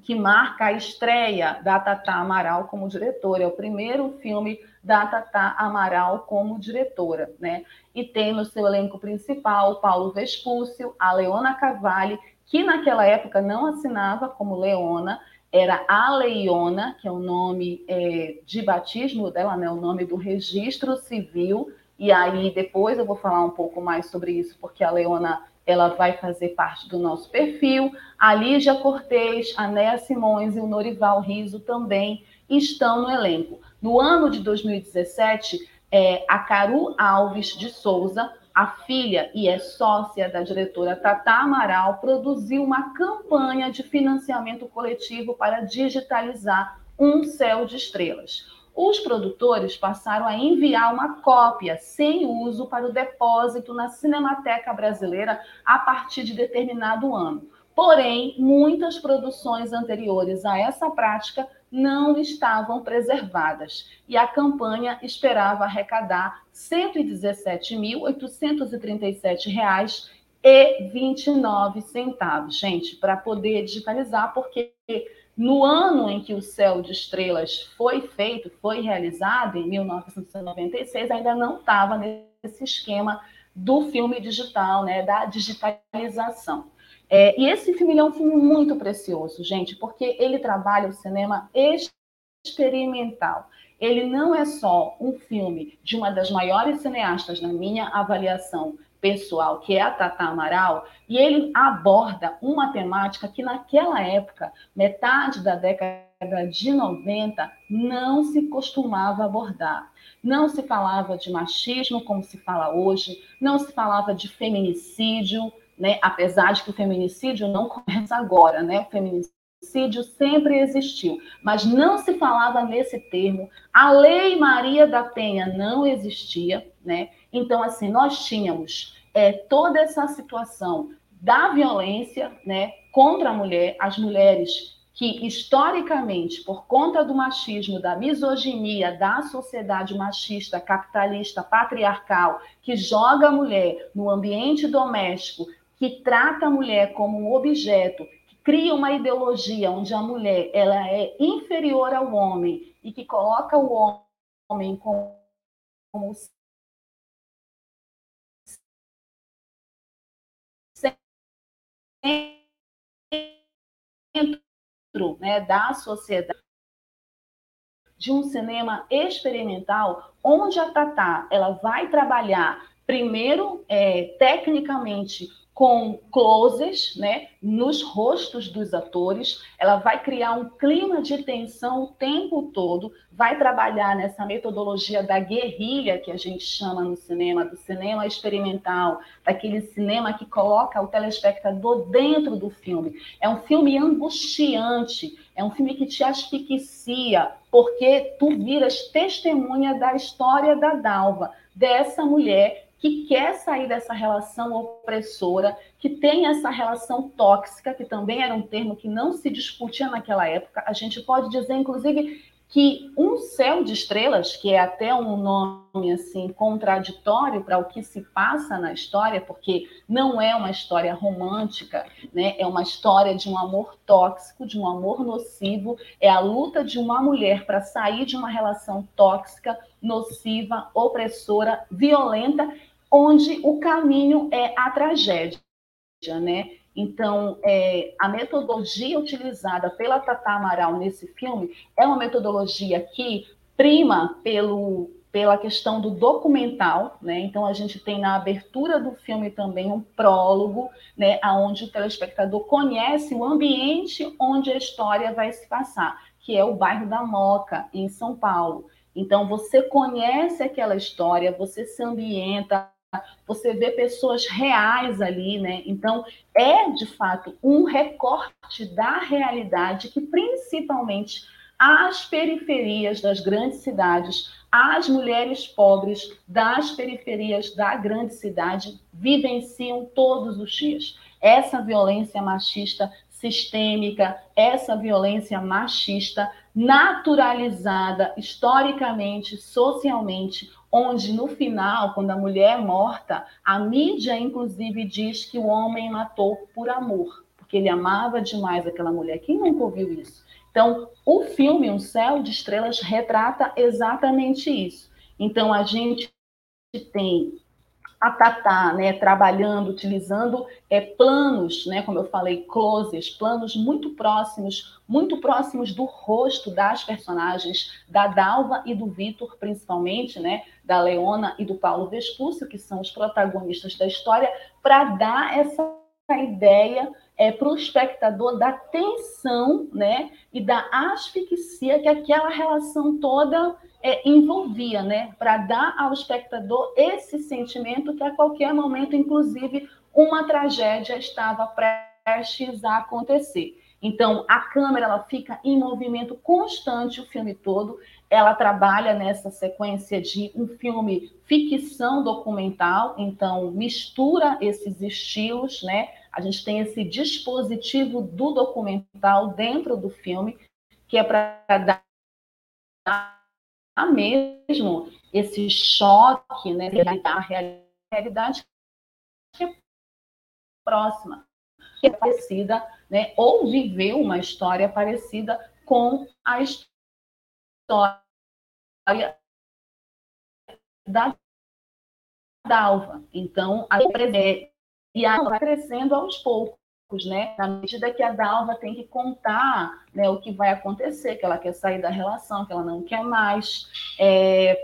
que marca a estreia da Tata Amaral como diretora. É o primeiro filme da Tata Amaral como diretora, né? E tem no seu elenco principal Paulo Vespúcio, a Leona Cavalli, que naquela época não assinava como Leona, era a Leiona, que é o nome é, de batismo dela, né, o nome do registro civil, e aí depois eu vou falar um pouco mais sobre isso, porque a Leona ela vai fazer parte do nosso perfil. A Lígia Cortez, a Néa Simões e o Norival Riso também estão no elenco. No ano de 2017, é, a Caru Alves de Souza, a filha e é sócia da diretora Tata Amaral, produziu uma campanha de financiamento coletivo para digitalizar Um Céu de Estrelas. Os produtores passaram a enviar uma cópia sem uso para o depósito na Cinemateca Brasileira a partir de determinado ano. Porém, muitas produções anteriores a essa prática não estavam preservadas e a campanha esperava arrecadar R$ 117.837,29, gente, para poder digitalizar, porque no ano em que o Céu de Estrelas foi feito, foi realizado, em 1996, ainda não estava nesse esquema do filme digital, né, da digitalização. É, e esse filme é um filme muito precioso, gente, porque ele trabalha o cinema experimental. Ele não é só um filme de uma das maiores cineastas, na minha avaliação, pessoal, que é a Tata Amaral, e ele aborda uma temática que naquela época, metade da década de 90, não se costumava abordar. Não se falava de machismo como se fala hoje, não se falava de feminicídio, né? apesar de que o feminicídio não começa agora, né? O feminicídio sempre existiu, mas não se falava nesse termo. A Lei Maria da Penha não existia, né? Então, assim, nós tínhamos é, toda essa situação da violência né, contra a mulher, as mulheres que, historicamente, por conta do machismo, da misoginia, da sociedade machista, capitalista, patriarcal, que joga a mulher no ambiente doméstico, que trata a mulher como um objeto, que cria uma ideologia onde a mulher ela é inferior ao homem e que coloca o homem como, como centro né, da sociedade de um cinema experimental, onde a Tatá ela vai trabalhar primeiro é, tecnicamente com closes, né, nos rostos dos atores. Ela vai criar um clima de tensão o tempo todo, vai trabalhar nessa metodologia da guerrilha que a gente chama no cinema, do cinema experimental, daquele cinema que coloca o telespectador dentro do filme. É um filme angustiante, é um filme que te asfixia, porque tu viras testemunha da história da Dalva, dessa mulher que quer sair dessa relação opressora, que tem essa relação tóxica, que também era um termo que não se discutia naquela época. A gente pode dizer, inclusive, que um céu de estrelas, que é até um nome assim contraditório para o que se passa na história, porque não é uma história romântica, né? É uma história de um amor tóxico, de um amor nocivo, é a luta de uma mulher para sair de uma relação tóxica, nociva, opressora, violenta onde o caminho é a tragédia, né? Então, é, a metodologia utilizada pela Tata Amaral nesse filme é uma metodologia que prima pelo, pela questão do documental, né? Então, a gente tem na abertura do filme também um prólogo, né? Onde o telespectador conhece o ambiente onde a história vai se passar, que é o bairro da Moca, em São Paulo. Então, você conhece aquela história, você se ambienta, você vê pessoas reais ali, né? Então, é de fato um recorte da realidade que principalmente as periferias das grandes cidades, as mulheres pobres das periferias da grande cidade vivenciam todos os dias. Essa violência machista sistêmica, essa violência machista naturalizada historicamente, socialmente, onde no final, quando a mulher é morta, a mídia inclusive diz que o homem matou por amor, porque ele amava demais aquela mulher. Quem nunca ouviu isso? Então, o filme Um Céu de Estrelas retrata exatamente isso. Então, a gente tem a Tatá, né, trabalhando, utilizando é, planos, né, como eu falei, closes, planos muito próximos, muito próximos do rosto das personagens, da Dalva e do Vitor, principalmente, né, da Leona e do Paulo Vespúcio, que são os protagonistas da história, para dar essa ideia é, para o espectador da tensão né, e da asfixia que aquela relação toda é, envolvia, né, para dar ao espectador esse sentimento que a qualquer momento, inclusive, uma tragédia estava prestes a acontecer. Então, a câmera ela fica em movimento constante o filme todo. Ela trabalha nessa sequência de um filme ficção documental, então mistura esses estilos, né? A gente tem esse dispositivo do documental dentro do filme, que é para dar mesmo esse choque, né? A realidade que é próxima que é parecida, né, ou viveu uma história parecida com a história da Dalva. Então, a e a vai crescendo aos poucos, né? Na medida que a Dalva tem que contar né, o que vai acontecer, que ela quer sair da relação, que ela não quer mais. É,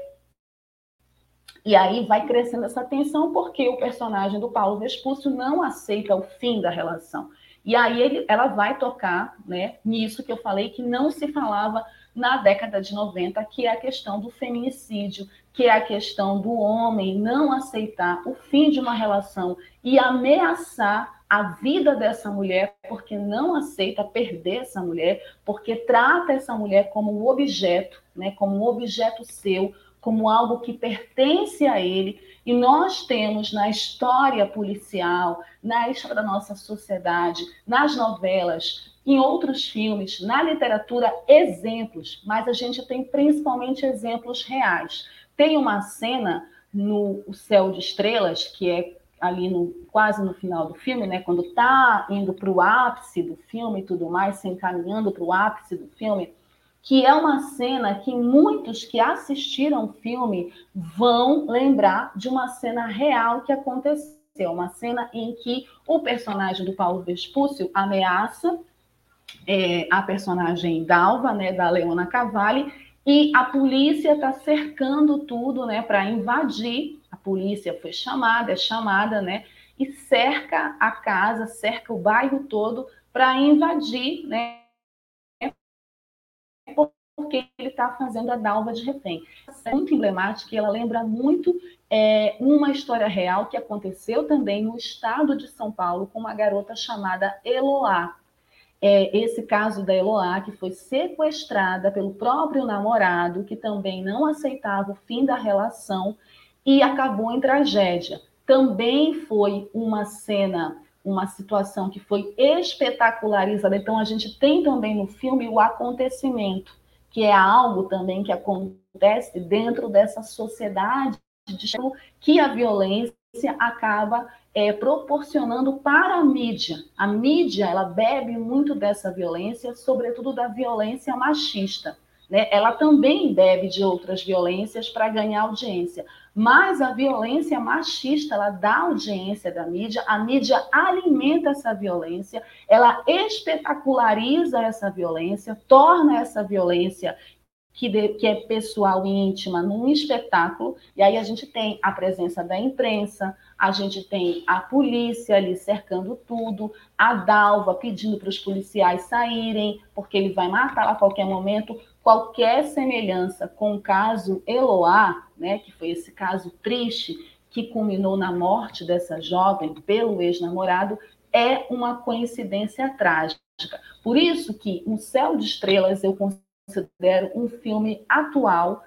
e aí vai crescendo essa tensão porque o personagem do Paulo Vespúcio não aceita o fim da relação. E aí ele, ela vai tocar né, nisso que eu falei que não se falava na década de 90, que é a questão do feminicídio, que é a questão do homem não aceitar o fim de uma relação e ameaçar a vida dessa mulher porque não aceita perder essa mulher, porque trata essa mulher como um objeto, né, como um objeto seu, como algo que pertence a ele. E nós temos na história policial, na história da nossa sociedade, nas novelas, em outros filmes, na literatura, exemplos, mas a gente tem principalmente exemplos reais. Tem uma cena no O Céu de Estrelas, que é ali no, quase no final do filme, né, quando está indo para o ápice do filme e tudo mais, se encaminhando para o ápice do filme, que é uma cena que muitos que assistiram o filme vão lembrar de uma cena real que aconteceu, uma cena em que o personagem do Paulo Vespúcio ameaça é, a personagem Dalva, né, da Leona Cavalli, e a polícia está cercando tudo, né, para invadir. Polícia foi chamada, é chamada, né, e cerca a casa, cerca o bairro todo para invadir, né, porque ele está fazendo a dalva de refém. É muito emblemática e ela lembra muito é, uma história real que aconteceu também no estado de São Paulo com uma garota chamada Eloá. É, esse caso da Eloá, que foi sequestrada pelo próprio namorado, que também não aceitava o fim da relação e acabou em tragédia. Também foi uma cena uma situação que foi espetacularizada. Então, a gente tem também no filme o acontecimento, que é algo também que acontece dentro dessa sociedade de que a violência acaba é, proporcionando para a mídia. A mídia ela bebe muito dessa violência, sobretudo da violência machista. Né? Ela também bebe de outras violências para ganhar audiência, mas a violência machista, ela dá audiência da mídia, a mídia alimenta essa violência, ela espetaculariza essa violência, torna essa violência que, de, que, é pessoal e íntima num espetáculo, e aí a gente tem a presença da imprensa, a gente tem a polícia ali cercando tudo, a Dalva pedindo para os policiais saírem, porque ele vai matar a qualquer momento qualquer semelhança com o caso Eloá, né, que foi esse caso triste que culminou na morte dessa jovem pelo ex-namorado, é uma coincidência trágica. Por isso que Um Céu de Estrelas eu considero um filme atual,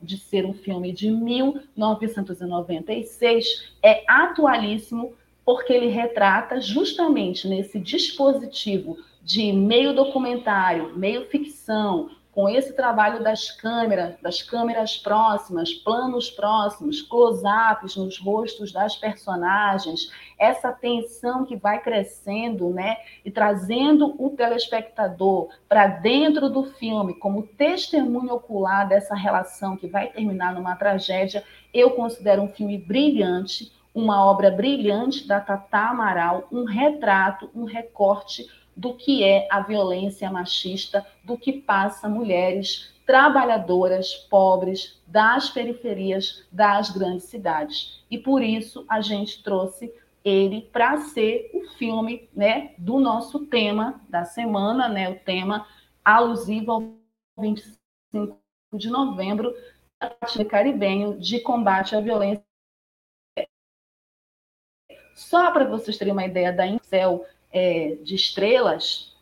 de ser um filme de 1996, é atualíssimo porque ele retrata justamente nesse dispositivo de meio documentário, meio ficção, com esse trabalho das câmeras, das câmeras próximas, planos próximos, close-ups nos rostos das personagens, essa tensão que vai crescendo, né, e trazendo o telespectador para dentro do filme como testemunho ocular dessa relação que vai terminar numa tragédia, eu considero um filme brilhante, uma obra brilhante da Tata Amaral, um retrato, um recorte do que é a violência machista, do que passa mulheres trabalhadoras, pobres, das periferias das grandes cidades. E por isso a gente trouxe ele para ser o filme né, do nosso tema da semana, né, o tema alusivo ao 25 de novembro, caribenho de combate à violência. Só para vocês terem uma ideia da Incel, é, de estrelas,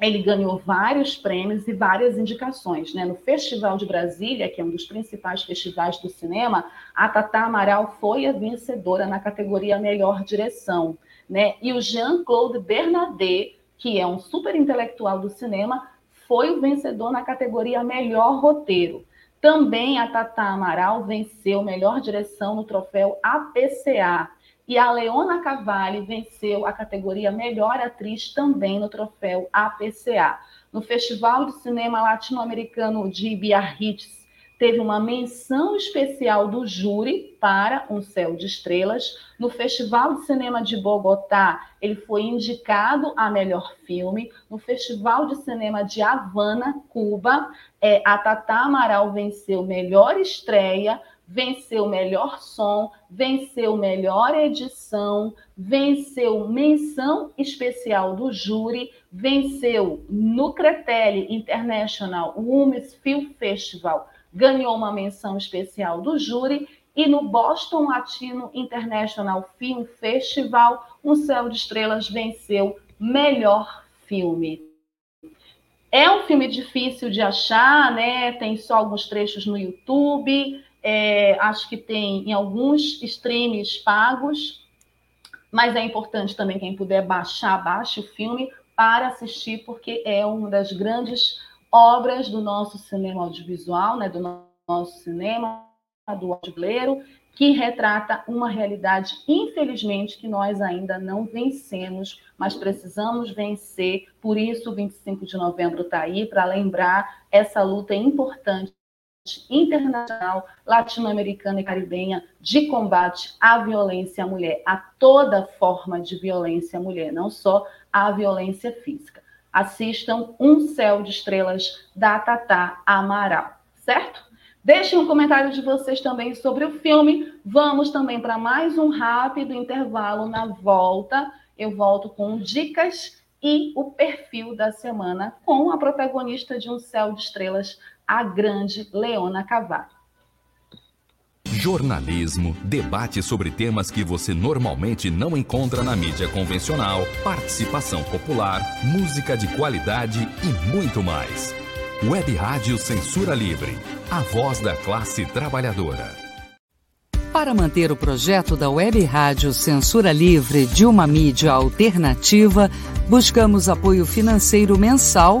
ele ganhou vários prêmios e várias indicações. Né? No Festival de Brasília, que é um dos principais festivais do cinema, a Tata Amaral foi a vencedora na categoria Melhor Direção. Né? E o Jean-Claude Bernardet, que é um super intelectual do cinema, foi o vencedor na categoria Melhor Roteiro. Também a Tata Amaral venceu Melhor Direção no troféu APCA, e a Leona Cavalli venceu a categoria Melhor Atriz também no troféu APCA. No Festival de Cinema Latino-Americano de Biarritz, teve uma menção especial do júri para Um Céu de Estrelas. No Festival de Cinema de Bogotá, ele foi indicado a melhor filme. No Festival de Cinema de Havana, Cuba, é, a Tata Amaral venceu melhor estreia venceu melhor som, venceu melhor edição, venceu menção especial do júri, venceu no Cretelli International Women's Film Festival, ganhou uma menção especial do júri e no Boston Latino International Film Festival, Um Céu de Estrelas venceu melhor filme. É um filme difícil de achar, né? Tem só alguns trechos no YouTube. É, acho que tem em alguns streams pagos, mas é importante também quem puder baixar, baixe o filme para assistir, porque é uma das grandes obras do nosso cinema audiovisual, né, do nosso cinema, do audiovisual, que retrata uma realidade, infelizmente, que nós ainda não vencemos, mas precisamos vencer. Por isso, o 25 de novembro está aí, para lembrar essa luta importante internacional latino-americana e caribenha de combate à violência à mulher, a toda forma de violência à mulher, não só a violência física. Assistam Um Céu de Estrelas da Tatá Amaral, certo? Deixem um comentário de vocês também sobre o filme. Vamos também para mais um rápido intervalo na volta. Eu volto com dicas e o perfil da semana com a protagonista de Um Céu de Estrelas a grande Leona Cavalli. Jornalismo, debate sobre temas que você normalmente não encontra na mídia convencional, participação popular, música de qualidade e muito mais. Web Rádio Censura Livre, a voz da classe trabalhadora. Para manter o projeto da Web Rádio Censura Livre de uma mídia alternativa, buscamos apoio financeiro mensal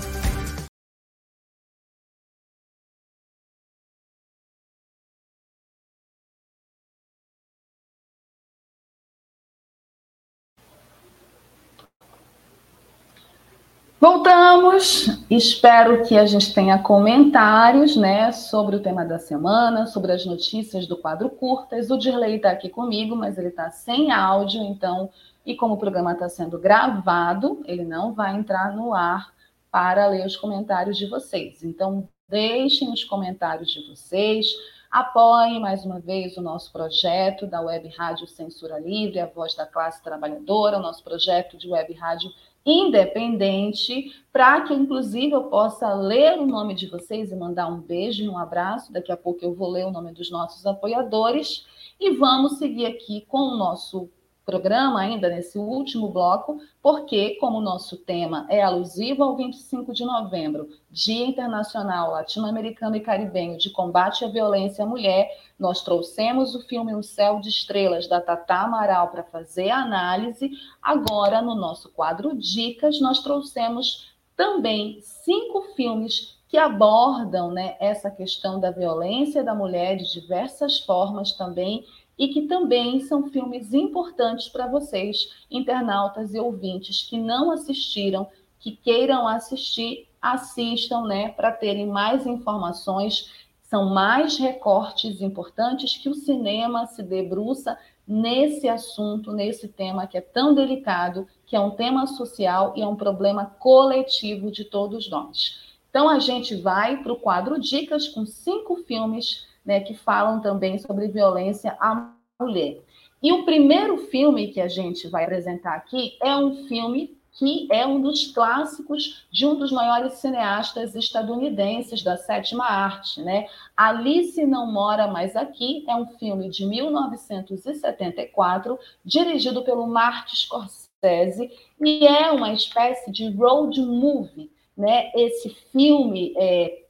Espero que a gente tenha comentários, né, sobre o tema da semana, sobre as notícias do quadro curtas. O Dirley está aqui comigo, mas ele está sem áudio, então, e como o programa está sendo gravado, ele não vai entrar no ar para ler os comentários de vocês. Então, deixem os comentários de vocês. Apoiem mais uma vez o nosso projeto da Web Rádio Censura Livre, a voz da classe trabalhadora, o nosso projeto de Web Rádio independente, para que, inclusive, eu possa ler o nome de vocês e mandar um beijo e um abraço. Daqui a pouco eu vou ler o nome dos nossos apoiadores. E vamos seguir aqui com o nosso programa, ainda nesse último bloco, porque, como o nosso tema é alusivo ao 25 de novembro, Dia Internacional Latino-Americano e Caribenho de Combate à Violência à Mulher, nós trouxemos o filme O Céu de Estrelas, da Tatá Amaral, para fazer a análise. Agora, no nosso quadro Dicas, nós trouxemos também cinco filmes que abordam né, essa questão da violência da mulher de diversas formas também e que também são filmes importantes para vocês, internautas e ouvintes que não assistiram, que queiram assistir, assistam, né, para terem mais informações. São mais recortes importantes que o cinema se debruça nesse assunto, nesse tema que é tão delicado, que é um tema social e é um problema coletivo de todos nós. Então a gente vai para o quadro Dicas com cinco filmes né, que falam também sobre violência à mulher. E o primeiro filme que a gente vai apresentar aqui é um filme que é um dos clássicos de um dos maiores cineastas estadunidenses da sétima arte, né? Alice não mora mais aqui é um filme de 1974 dirigido pelo Martin Scorsese e é uma espécie de road movie, né? Esse filme é,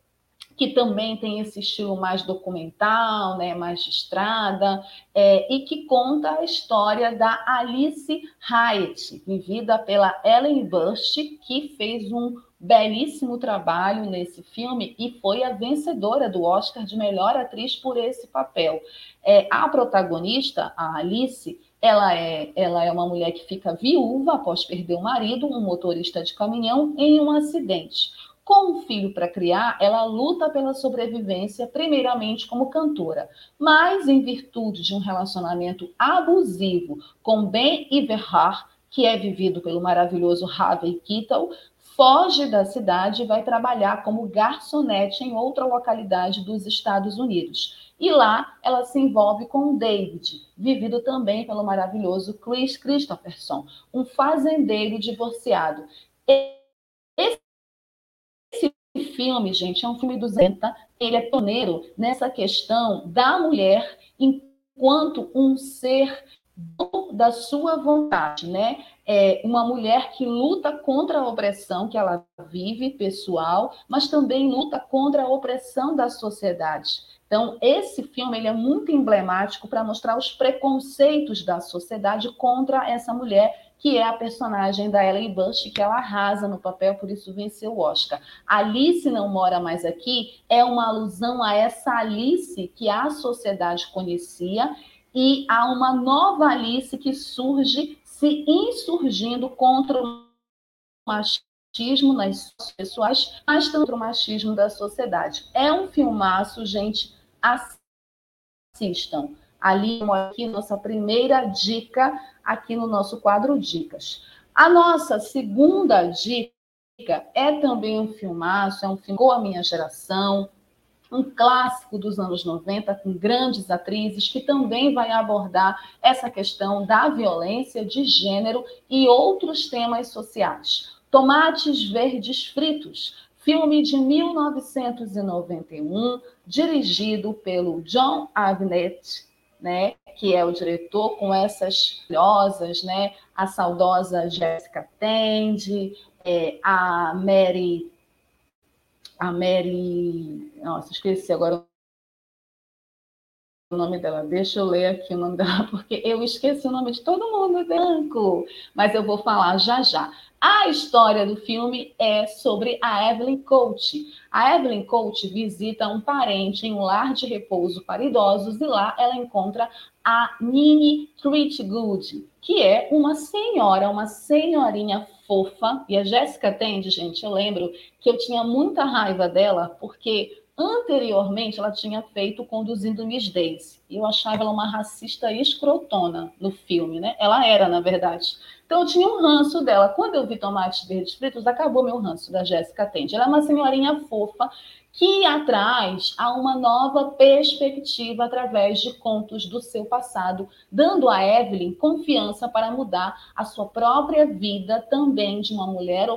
que também tem esse estilo mais documental, né, mais de estrada, é, e que conta a história da Alice Hyatt, vivida pela Ellen Burst, que fez um belíssimo trabalho nesse filme e foi a vencedora do Oscar de melhor atriz por esse papel. É, a protagonista, a Alice, ela é, ela é uma mulher que fica viúva após perder o marido, um motorista de caminhão, em um acidente. Com um filho para criar, ela luta pela sobrevivência, primeiramente como cantora, mas em virtude de um relacionamento abusivo com Ben Everhart, que é vivido pelo maravilhoso Harvey Keitel, foge da cidade e vai trabalhar como garçonete em outra localidade dos Estados Unidos. E lá ela se envolve com David, vivido também pelo maravilhoso Chris Christopherson, um fazendeiro divorciado. Filme, gente, é um filme dos 80, ele é pioneiro nessa questão da mulher enquanto um ser da sua vontade, né? É uma mulher que luta contra a opressão que ela vive pessoal, mas também luta contra a opressão da sociedade. Então, esse filme ele é muito emblemático para mostrar os preconceitos da sociedade contra essa mulher que é a personagem da Ellen Bush, que ela arrasa no papel, por isso venceu o Oscar. Alice não mora mais aqui é uma alusão a essa Alice que a sociedade conhecia e a uma nova Alice que surge se insurgindo contra o machismo nas pessoas, mas contra o machismo da sociedade. É um filmaço, gente, assistam. Ali, aqui, nossa primeira dica aqui no nosso quadro Dicas. A nossa segunda dica é também um filmaço, é um filme com a minha geração, um clássico dos anos 90, com grandes atrizes, que também vai abordar essa questão da violência de gênero e outros temas sociais. Tomates Verdes Fritos, filme de 1991, dirigido pelo John Avnet, né, que é o diretor, com essas filhosas, né, a saudosa Jessica Tende, é, a Mary, a Mary, nossa, esqueci agora o nome dela. Deixa eu ler aqui o nome dela, porque eu esqueci o nome de todo mundo, branco. Mas eu vou falar já já. A história do filme é sobre a Evelyn Coach. A Evelyn Coach visita um parente em um lar de repouso para idosos e lá ela encontra a Nini Treatgood, que é uma senhora, uma senhorinha fofa. E a Jéssica Tende, gente, eu lembro que eu tinha muita raiva dela, porque anteriormente ela tinha feito Conduzindo Miss Daisy. E eu achava ela uma racista escrotona no filme, né? Ela era, na verdade. Então eu tinha um ranço dela. Quando eu vi Tomates Verdes Fritos, acabou meu ranço da Jéssica Tende. Ela é uma senhorinha fofa que atrás a uma nova perspectiva através de contos do seu passado, dando a Evelyn confiança para mudar a sua própria vida também de uma mulher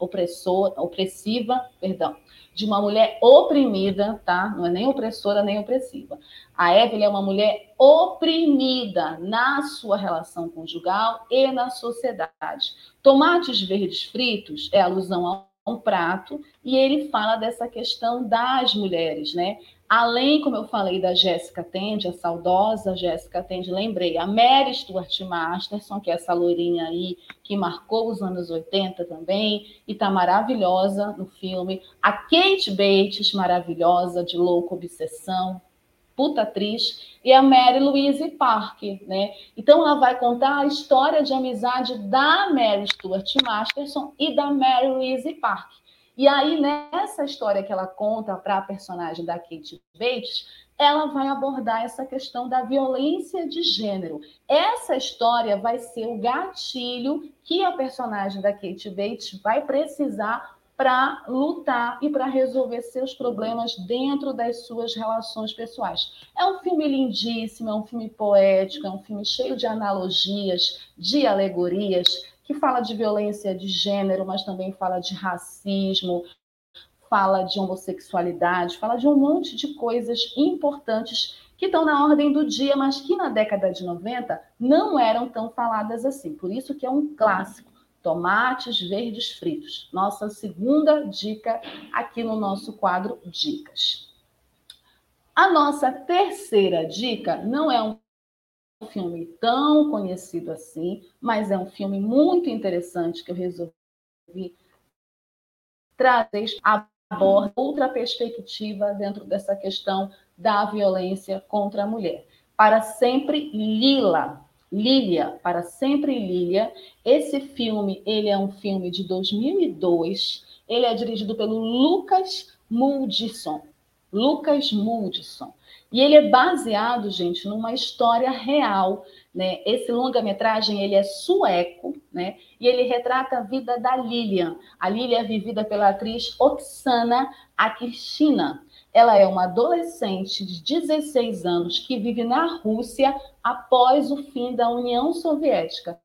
opressora, opressiva, perdão, de uma mulher oprimida, tá? Não é nem opressora nem opressiva. A Evelyn é uma mulher oprimida na sua relação conjugal e na sociedade. Tomates verdes fritos é alusão ao um prato, e ele fala dessa questão das mulheres, né? Além, como eu falei, da Jéssica Tende, a saudosa Jéssica Tende, lembrei, a Mary Stuart Masterson, que é essa loirinha aí que marcou os anos 80 também, e tá maravilhosa no filme. A Kate Bates, maravilhosa, de Louca Obsessão, puta atriz, e a Mary Louise Park, né? Então ela vai contar a história de amizade da Mary Stuart Masterson e da Mary Louise Park. E aí, nessa história que ela conta para a personagem da Kate Bates, ela vai abordar essa questão da violência de gênero. Essa história vai ser o gatilho que a personagem da Kate Bates vai precisar para lutar e para resolver seus problemas dentro das suas relações pessoais. É um filme lindíssimo, é um filme poético, é um filme cheio de analogias, de alegorias que fala de violência de gênero, mas também fala de racismo, fala de homossexualidade, fala de um monte de coisas importantes que estão na ordem do dia, mas que na década de 90 não eram tão faladas assim. Por isso que é um clássico. Tomates verdes fritos. Nossa segunda dica aqui no nosso quadro Dicas. A nossa terceira dica não é um um filme tão conhecido assim, mas é um filme muito interessante que eu resolvi trazer aborda outra perspectiva dentro dessa questão da violência contra a mulher. Para sempre Lila, Lilia, para sempre Lilia. Esse filme, ele é um filme de 2002. Ele é dirigido pelo Lucas Muldisson. Lucas Muldisson. E ele é baseado, gente, numa história real. Né? Esse longa-metragem ele é sueco, né? E ele retrata a vida da Lilian. A Lilian é vivida pela atriz Oksana Akishina. Ela é uma adolescente de 16 anos que vive na Rússia após o fim da União Soviética.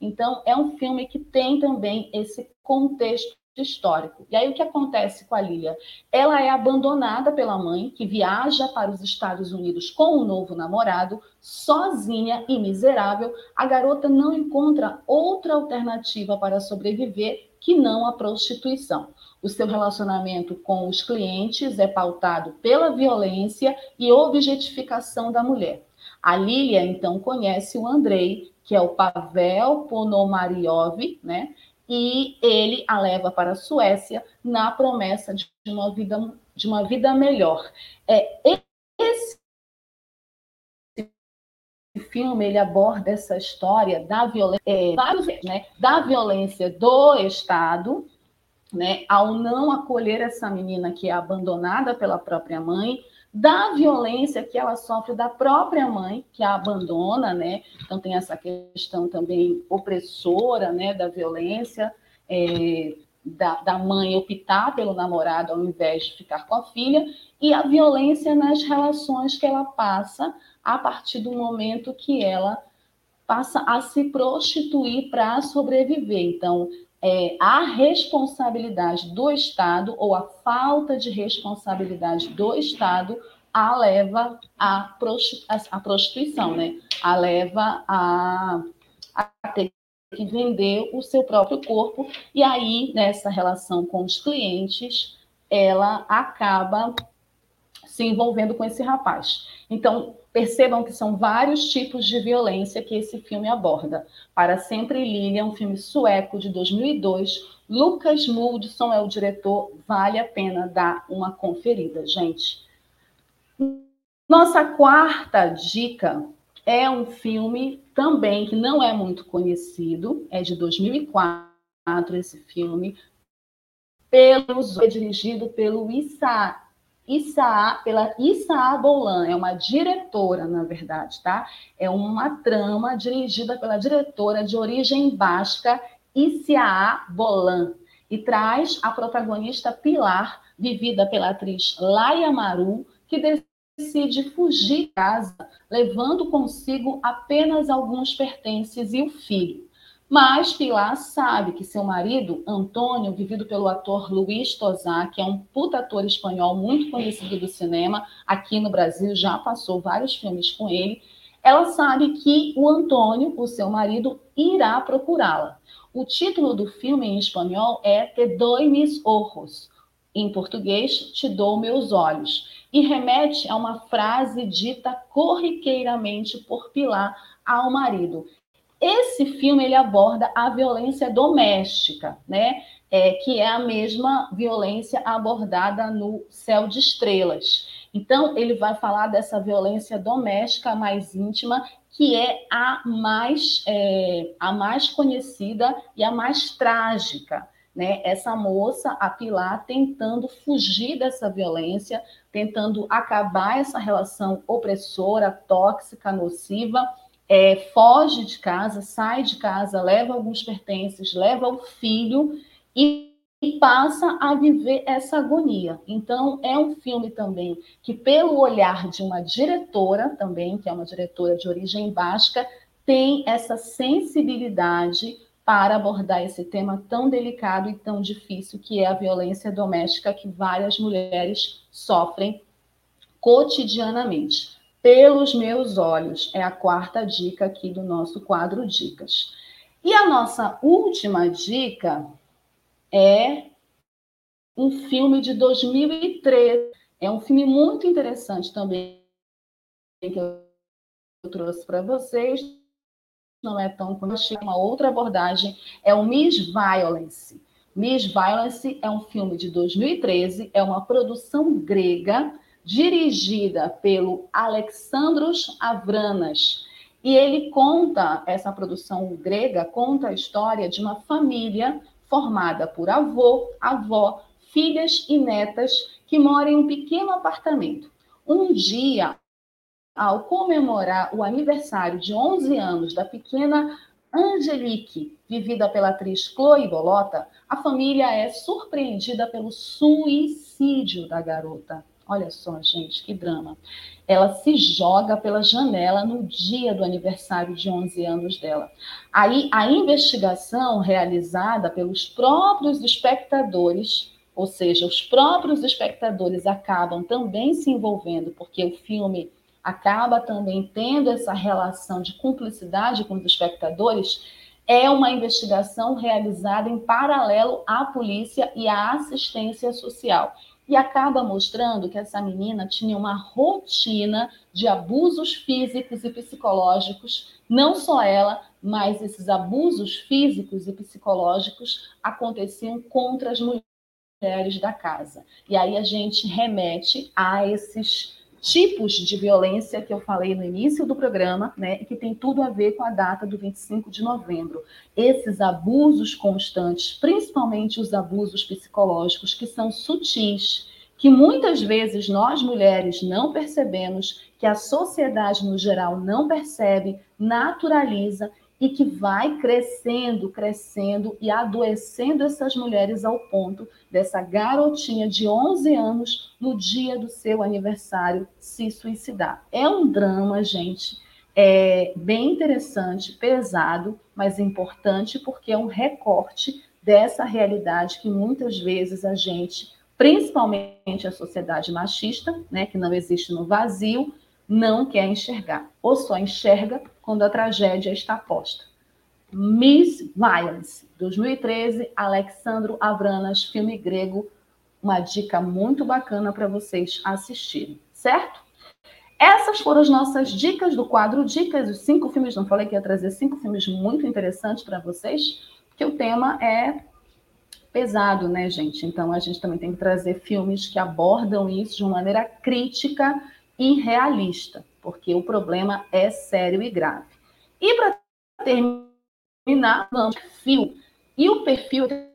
Então, é um filme que tem também esse contexto histórico. E aí o que acontece com a Lilia? Ela é abandonada pela mãe, que viaja para os Estados Unidos com um novo namorado, sozinha e miserável. A garota não encontra outra alternativa para sobreviver que não a prostituição. O seu relacionamento com os clientes é pautado pela violência e objetificação da mulher. A Lilia então conhece o Andrei, que é o Pavel Ponomariov, né? E ele a leva para a Suécia na promessa de uma vida, de uma vida melhor. É, esse filme ele aborda essa história da violência, é, né, da violência do Estado, né, ao não acolher essa menina que é abandonada pela própria mãe, da violência que ela sofre da própria mãe, que a abandona, né? Então tem essa questão também opressora, né, da violência, é, da, da mãe optar pelo namorado ao invés de ficar com a filha, e a violência nas relações que ela passa a partir do momento que ela passa a se prostituir para sobreviver. Então, é, a responsabilidade do Estado ou a falta de responsabilidade do Estado a leva à prostituição, né? A leva a, a ter que vender o seu próprio corpo e aí nessa relação com os clientes ela acaba se envolvendo com esse rapaz. Então, percebam que são vários tipos de violência que esse filme aborda. Para Sempre Lilian, um filme sueco de 2002. Lucas Muldson é o diretor, vale a pena dar uma conferida, gente. Nossa quarta dica é um filme também que não é muito conhecido, é de 2004 esse filme, pelos, é dirigido pelo Issa, Issa, pela Issa Bolan, é uma diretora, na verdade, tá? É uma trama dirigida pela diretora de origem basca, Issa Bolan, e traz a protagonista Pilar, vivida pela atriz Laia Maru, que decide fugir de casa, levando consigo apenas alguns pertences e o filho. Mas Pilar sabe que seu marido, Antônio, vivido pelo ator Luiz Tosar, que é um puta ator espanhol muito conhecido do cinema, aqui no Brasil já passou vários filmes com ele, ela sabe que o Antônio, o seu marido, irá procurá-la. O título do filme em espanhol é Te doy mis ojos. Em português, Te dou meus olhos. E remete a uma frase dita corriqueiramente por Pilar ao marido. Esse filme ele aborda a violência doméstica, né? É, que é a mesma violência abordada no Céu de Estrelas. Então, ele vai falar dessa violência doméstica mais íntima, que é a mais, é, a mais conhecida e a mais trágica. Né? Essa moça, a Pilar, tentando fugir dessa violência, tentando acabar essa relação opressora, tóxica, nociva, é, foge de casa, sai de casa, leva alguns pertences, leva o filho e, passa a viver essa agonia. Então, é um filme também que, pelo olhar de uma diretora também, que é uma diretora de origem basca, tem essa sensibilidade para abordar esse tema tão delicado e tão difícil que é a violência doméstica que várias mulheres sofrem cotidianamente pelos meus olhos. É a quarta dica aqui do nosso quadro Dicas. E a nossa última dica é um filme de 2013. É um filme muito interessante também que eu trouxe para vocês. Não é tão conhecido, uma outra abordagem é o Miss Violence. Miss Violence é um filme de 2013, é uma produção grega dirigida pelo Alexandros Avranas. E ele conta, essa produção grega conta a história de uma família formada por avô, avó, filhas e netas que moram em um pequeno apartamento. Um dia, ao comemorar o aniversário de 11 anos da pequena Angelique, vivida pela atriz Chloe Bolota, a família é surpreendida pelo suicídio da garota. Olha só, gente, que drama. Ela se joga pela janela no dia do aniversário de 11 anos dela. Aí, a investigação realizada pelos próprios espectadores, ou seja, os próprios espectadores acabam também se envolvendo, porque o filme acaba também tendo essa relação de cumplicidade com os espectadores, é uma investigação realizada em paralelo à polícia e à assistência social e acaba mostrando que essa menina tinha uma rotina de abusos físicos e psicológicos, não só ela, mas esses abusos físicos e psicológicos aconteciam contra as mulheres da casa. E aí a gente remete a esses tipos de violência que eu falei no início do programa, né, que tem tudo a ver com a data do 25 de novembro. Esses abusos constantes, principalmente os abusos psicológicos, que são sutis, que muitas vezes nós mulheres não percebemos, que a sociedade no geral não percebe, naturaliza e que vai crescendo, crescendo e adoecendo essas mulheres ao ponto dessa garotinha de 11 anos, no dia do seu aniversário, se suicidar. É um drama, gente, é bem interessante, pesado, mas importante porque é um recorte dessa realidade que muitas vezes a gente, principalmente a sociedade machista, né, que não existe no vazio, não quer enxergar, ou só enxerga quando a tragédia está posta. Miss Violence, 2013, Alexandro Avranas, filme grego, uma dica muito bacana para vocês assistirem, certo? Essas foram as nossas dicas do quadro Dicas, os cinco filmes, não falei que ia trazer cinco filmes muito interessantes para vocês, porque o tema é pesado, né, gente? Então a gente também tem que trazer filmes que abordam isso de uma maneira crítica e realista, porque o problema é sério e grave. E para terminar, vamos perfil. E o perfil, eu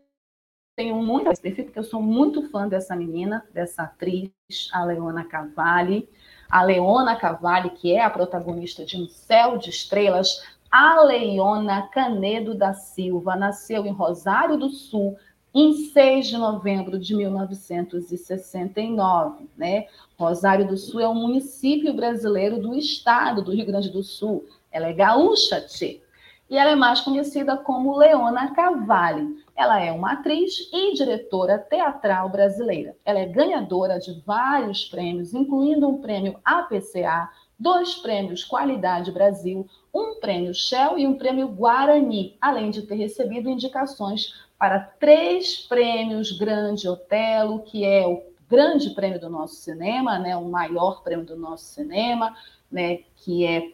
tenho muito esse perfil, porque eu sou muito fã dessa menina, dessa atriz, a Leona Cavalli. A Leona Cavalli, que é a protagonista de Um Céu de Estrelas, a Leona Canedo da Silva nasceu em Rosário do Sul em 6 de novembro de 1969. Né? Rosário do Sul é um município brasileiro do estado do Rio Grande do Sul. Ela é gaúcha, tchê. E ela é mais conhecida como Leona Cavalli. Ela é uma atriz e diretora teatral brasileira. Ela é ganhadora de vários prêmios, incluindo um prêmio APCA, dois prêmios Qualidade Brasil, um prêmio Shell e um prêmio Guarani, além de ter recebido indicações para três prêmios Grande Otelo, que é o grande prêmio do nosso cinema, né, o maior prêmio do nosso cinema, né, que é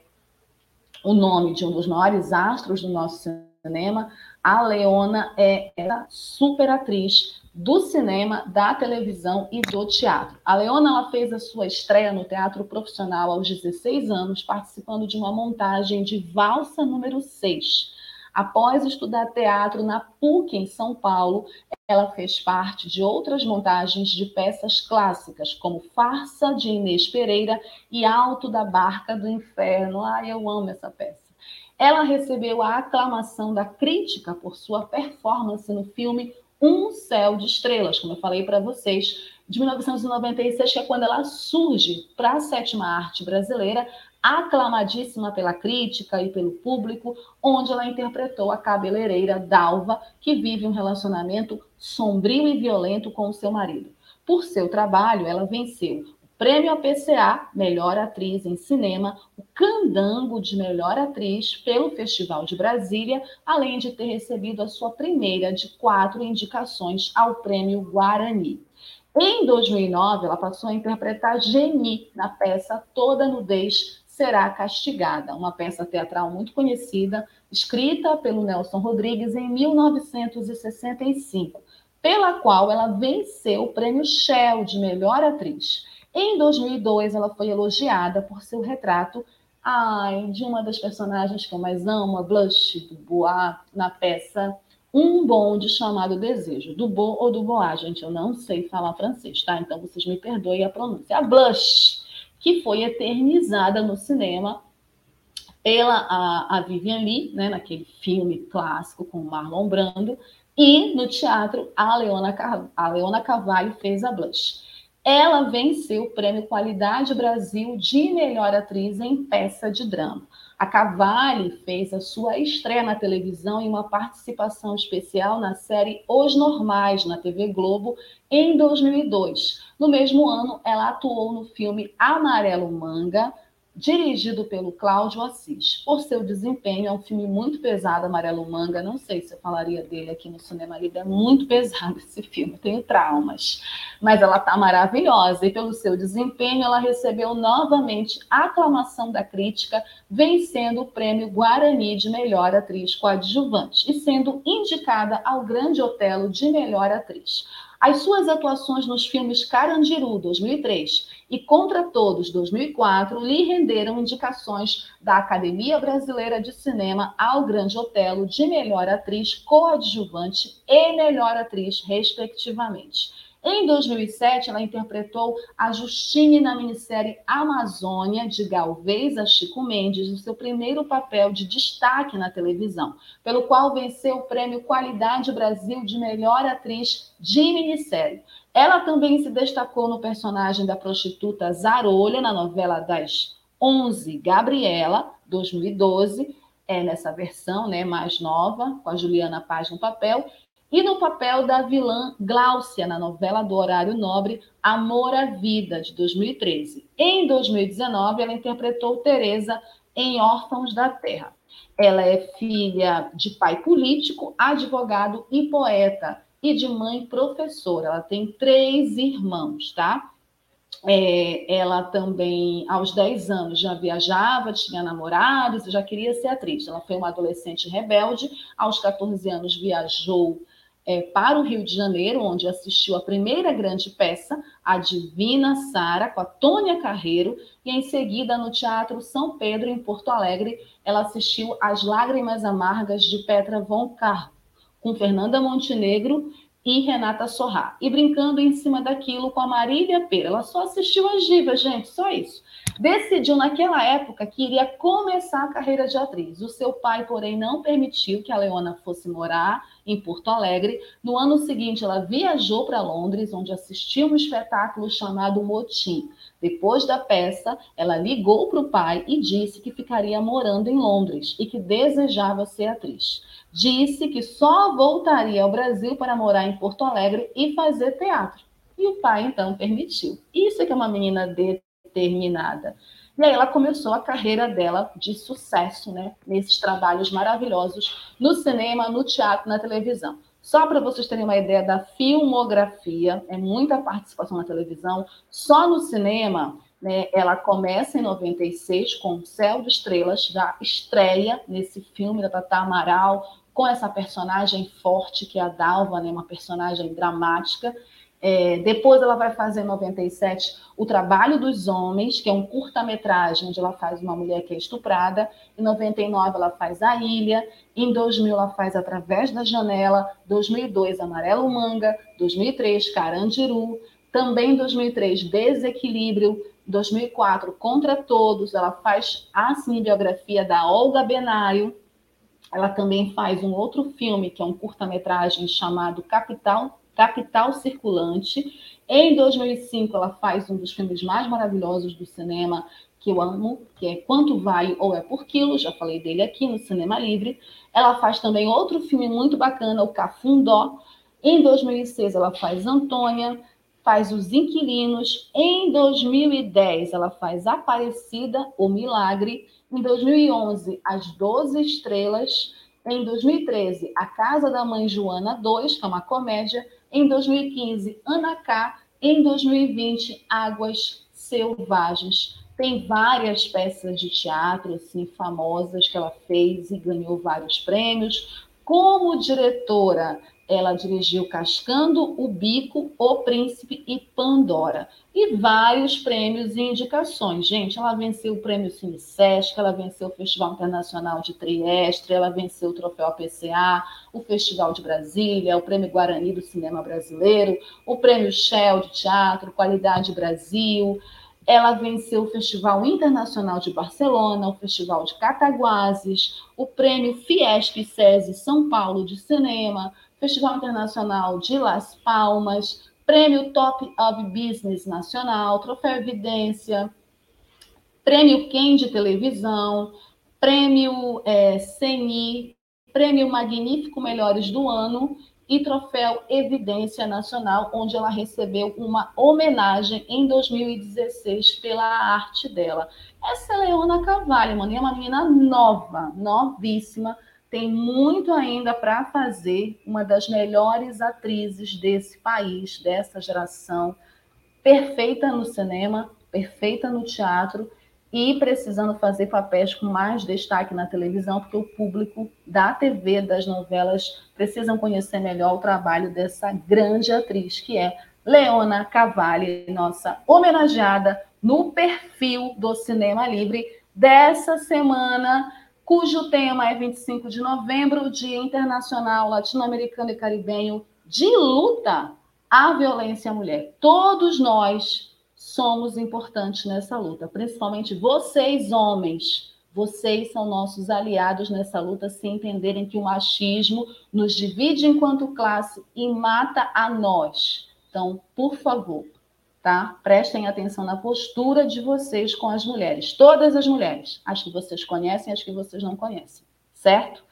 o nome de um dos maiores astros do nosso cinema. A Leona é, é super atriz, do cinema, da televisão e do teatro. A Leona ela fez a sua estreia no teatro profissional aos 16 anos, participando de uma montagem de Valsa número 6. Após estudar teatro na PUC em São Paulo, ela fez parte de outras montagens de peças clássicas, como Farsa de Inês Pereira e Alto da Barca do Inferno. Ai, eu amo essa peça. Ela recebeu a aclamação da crítica por sua performance no filme um Céu de Estrelas, como eu falei para vocês, de 1996, que é quando ela surge para a sétima arte brasileira, aclamadíssima pela crítica e pelo público, onde ela interpretou a cabeleireira Dalva, que vive um relacionamento sombrio e violento com o seu marido. Por seu trabalho, ela venceu Prêmio APCA, Melhor Atriz em Cinema, o Candango de Melhor Atriz pelo Festival de Brasília, além de ter recebido a sua primeira de quatro indicações ao Prêmio Guarani. Em 2009, ela passou a interpretar Geni na peça Toda Nudez Será Castigada, uma peça teatral muito conhecida, escrita pelo Nelson Rodrigues em 1965, pela qual ela venceu o Prêmio Shell de Melhor Atriz. Em 2002, ela foi elogiada por seu retrato ai, de uma das personagens que eu mais amo, a Blush, do Bois, na peça Um Bonde Chamado Desejo, do Bo ou do Bois, gente, eu não sei falar francês, tá? Então vocês me perdoem a pronúncia. A Blush, que foi eternizada no cinema pela a, a Vivian Lee, né, naquele filme clássico com Marlon Brando, e no teatro a Leona, a Leona Cavalli fez a Blush. Ela venceu o Prêmio Qualidade Brasil de Melhor Atriz em Peça de Drama. A Cavalli fez a sua estreia na televisão em uma participação especial na série Os Normais, na TV Globo, em 2002. No mesmo ano, ela atuou no filme Amarelo Manga, dirigido pelo Cláudio Assis. Por seu desempenho, é um filme muito pesado, Amarelo Manga. Não sei se eu falaria dele aqui no Cinema Livre, é muito pesado esse filme, tenho traumas. Mas ela está maravilhosa e pelo seu desempenho, ela recebeu novamente aclamação da crítica, vencendo o prêmio Guarani de melhor atriz coadjuvante e sendo indicada ao Grande Otelo de melhor atriz. As suas atuações nos filmes Carandiru, 2003, e Contra Todos, 2004, lhe renderam indicações da Academia Brasileira de Cinema ao Grande Otelo de melhor atriz coadjuvante e melhor atriz, respectivamente. Em 2007, ela interpretou a Justine na minissérie Amazônia, de Galvez a Chico Mendes, no seu primeiro papel de destaque na televisão, pelo qual venceu o prêmio Qualidade Brasil de Melhor Atriz de Minissérie. Ela também se destacou no personagem da prostituta Zarolha, na novela das 11, Gabriela, 2012, é nessa versão né, mais nova, com a Juliana Paz no papel, e no papel da vilã Gláucia, na novela do Horário Nobre Amor à Vida, de 2013. Em 2019, ela interpretou Teresa em Órfãos da Terra. Ela é filha de pai político, advogado e poeta, e de mãe professora. Ela tem três irmãos, tá? É, ela também, aos 10 anos, já viajava, tinha namorados já queria ser atriz. Ela foi uma adolescente rebelde. Aos 14 anos, viajou é, para o Rio de Janeiro, onde assistiu a primeira grande peça, A Divina Sara, com a Tônia Carreiro, e em seguida no Teatro São Pedro, em Porto Alegre, ela assistiu As Lágrimas Amargas de Petra von Kar, com Fernanda Montenegro e Renata Sorrá. E brincando em cima daquilo com a Marília Pera. Ela só assistiu a Giva, gente, só isso. Decidiu naquela época que iria começar a carreira de atriz. O seu pai, porém, não permitiu que a Leona fosse morar em Porto Alegre. No ano seguinte, ela viajou para Londres, onde assistiu um espetáculo chamado Motim. Depois da peça, ela ligou para o pai e disse que ficaria morando em Londres e que desejava ser atriz. Disse que só voltaria ao Brasil para morar em Porto Alegre e fazer teatro. E o pai então permitiu. Isso é que é uma menina determinada. E aí ela começou a carreira dela de sucesso, né? Nesses trabalhos maravilhosos no cinema, no teatro, na televisão. Só para vocês terem uma ideia da filmografia, é muita participação na televisão. Só no cinema, né, ela começa em 96 com Céu de Estrelas, já estreia nesse filme da Tata Amaral, com essa personagem forte que é a Dalva, né, uma personagem dramática. É, depois ela vai fazer em 97 O Trabalho dos Homens, que é um curta-metragem onde ela faz uma mulher que é estuprada. Em 99 ela faz A Ilha. Em 2000 ela faz Através da Janela. 2002 Amarelo Manga. 2003 Carandiru. Também em 2003 Desequilíbrio. 2004 Contra Todos. Ela faz a cinebiografia da Olga Benário. Ela também faz um outro filme que é um curta-metragem chamado Capital Capital Circulante. Em 2005, ela faz um dos filmes mais maravilhosos do cinema que eu amo, que é Quanto Vai ou É por Quilo, já falei dele aqui no Cinema Livre. Ela faz também outro filme muito bacana, o Cafundó. Em 2006, ela faz Antônia, faz Os Inquilinos. Em 2010, ela faz Aparecida, o Milagre. Em 2011, As Doze Estrelas. Em 2013, A Casa da Mãe Joana 2, que é uma comédia. Em 2015, Ana K. Em 2020, Águas Selvagens. Tem várias peças de teatro assim famosas que ela fez e ganhou vários prêmios. Como diretora, ela dirigiu Cascando o Bico, O Príncipe e Pandora. E vários prêmios e indicações. Gente, ela venceu o prêmio Cine Sesc, ela venceu o Festival Internacional de Trieste, ela venceu o Troféu APCA, o Festival de Brasília, o Prêmio Guarani do Cinema Brasileiro, o Prêmio Shell de Teatro, Qualidade Brasil. Ela venceu o Festival Internacional de Barcelona, o Festival de Cataguases, o Prêmio Fiesp SESI São Paulo de Cinema, Festival Internacional de Las Palmas, Prêmio Top of Business Nacional, Troféu Evidência, Prêmio Quem de Televisão, Prêmio é, CNI, Prêmio Magnífico Melhores do Ano e Troféu Evidência Nacional, onde ela recebeu uma homenagem em 2016 pela arte dela. Essa é Leona Cavalli, mano, é uma menina nova, novíssima, tem muito ainda para fazer, uma das melhores atrizes desse país, dessa geração, perfeita no cinema, perfeita no teatro e precisando fazer papéis com mais destaque na televisão, porque o público da TV, das novelas, precisam conhecer melhor o trabalho dessa grande atriz, que é Leona Cavalli, nossa homenageada no perfil do Cinema Livre dessa semana cujo tema é 25 de novembro, Dia Internacional Latino-Americano e Caribenho de Luta à Violência à Mulher. Todos nós somos importantes nessa luta, principalmente vocês, homens. Vocês são nossos aliados nessa luta, se entenderem que o machismo nos divide enquanto classe e mata a nós. Então, por favor, tá? Prestem atenção na postura de vocês com as mulheres, todas as mulheres, as que vocês conhecem, as que vocês não conhecem, certo?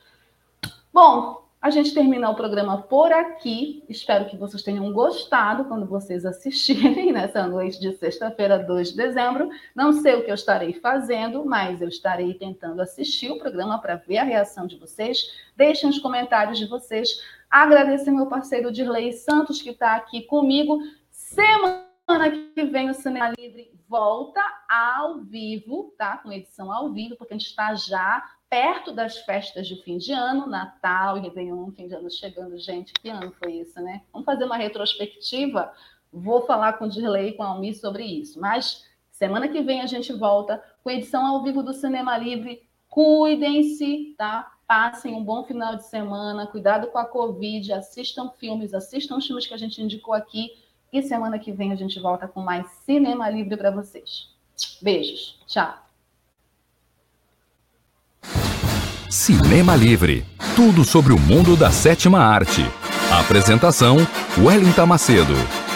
Bom, a gente termina o programa por aqui. Espero que vocês tenham gostado quando vocês assistirem nessa noite de sexta-feira, 2 de dezembro. Não sei o que eu estarei fazendo, mas eu estarei tentando assistir o programa para ver a reação de vocês. Deixem os comentários de vocês. Agradecer meu parceiro Dirley Santos, que está aqui comigo. Semana Semana que vem o Cinema Livre volta ao vivo, tá? Com edição ao vivo, porque a gente está já perto das festas de fim de ano, Natal e Réveillon, fim de ano chegando. Gente, que ano foi isso, né? Vamos fazer uma retrospectiva? Vou falar com o Dirley e com a Almi sobre isso. Mas semana que vem a gente volta com edição ao vivo do Cinema Livre. Cuidem-se, tá? Passem um bom final de semana, cuidado com a Covid, assistam filmes, assistam os filmes que a gente indicou aqui. E semana que vem a gente volta com mais Cinema Livre para vocês. Beijos. Tchau. Cinema Livre. Tudo sobre o mundo da sétima arte. Apresentação: Wellington Macedo.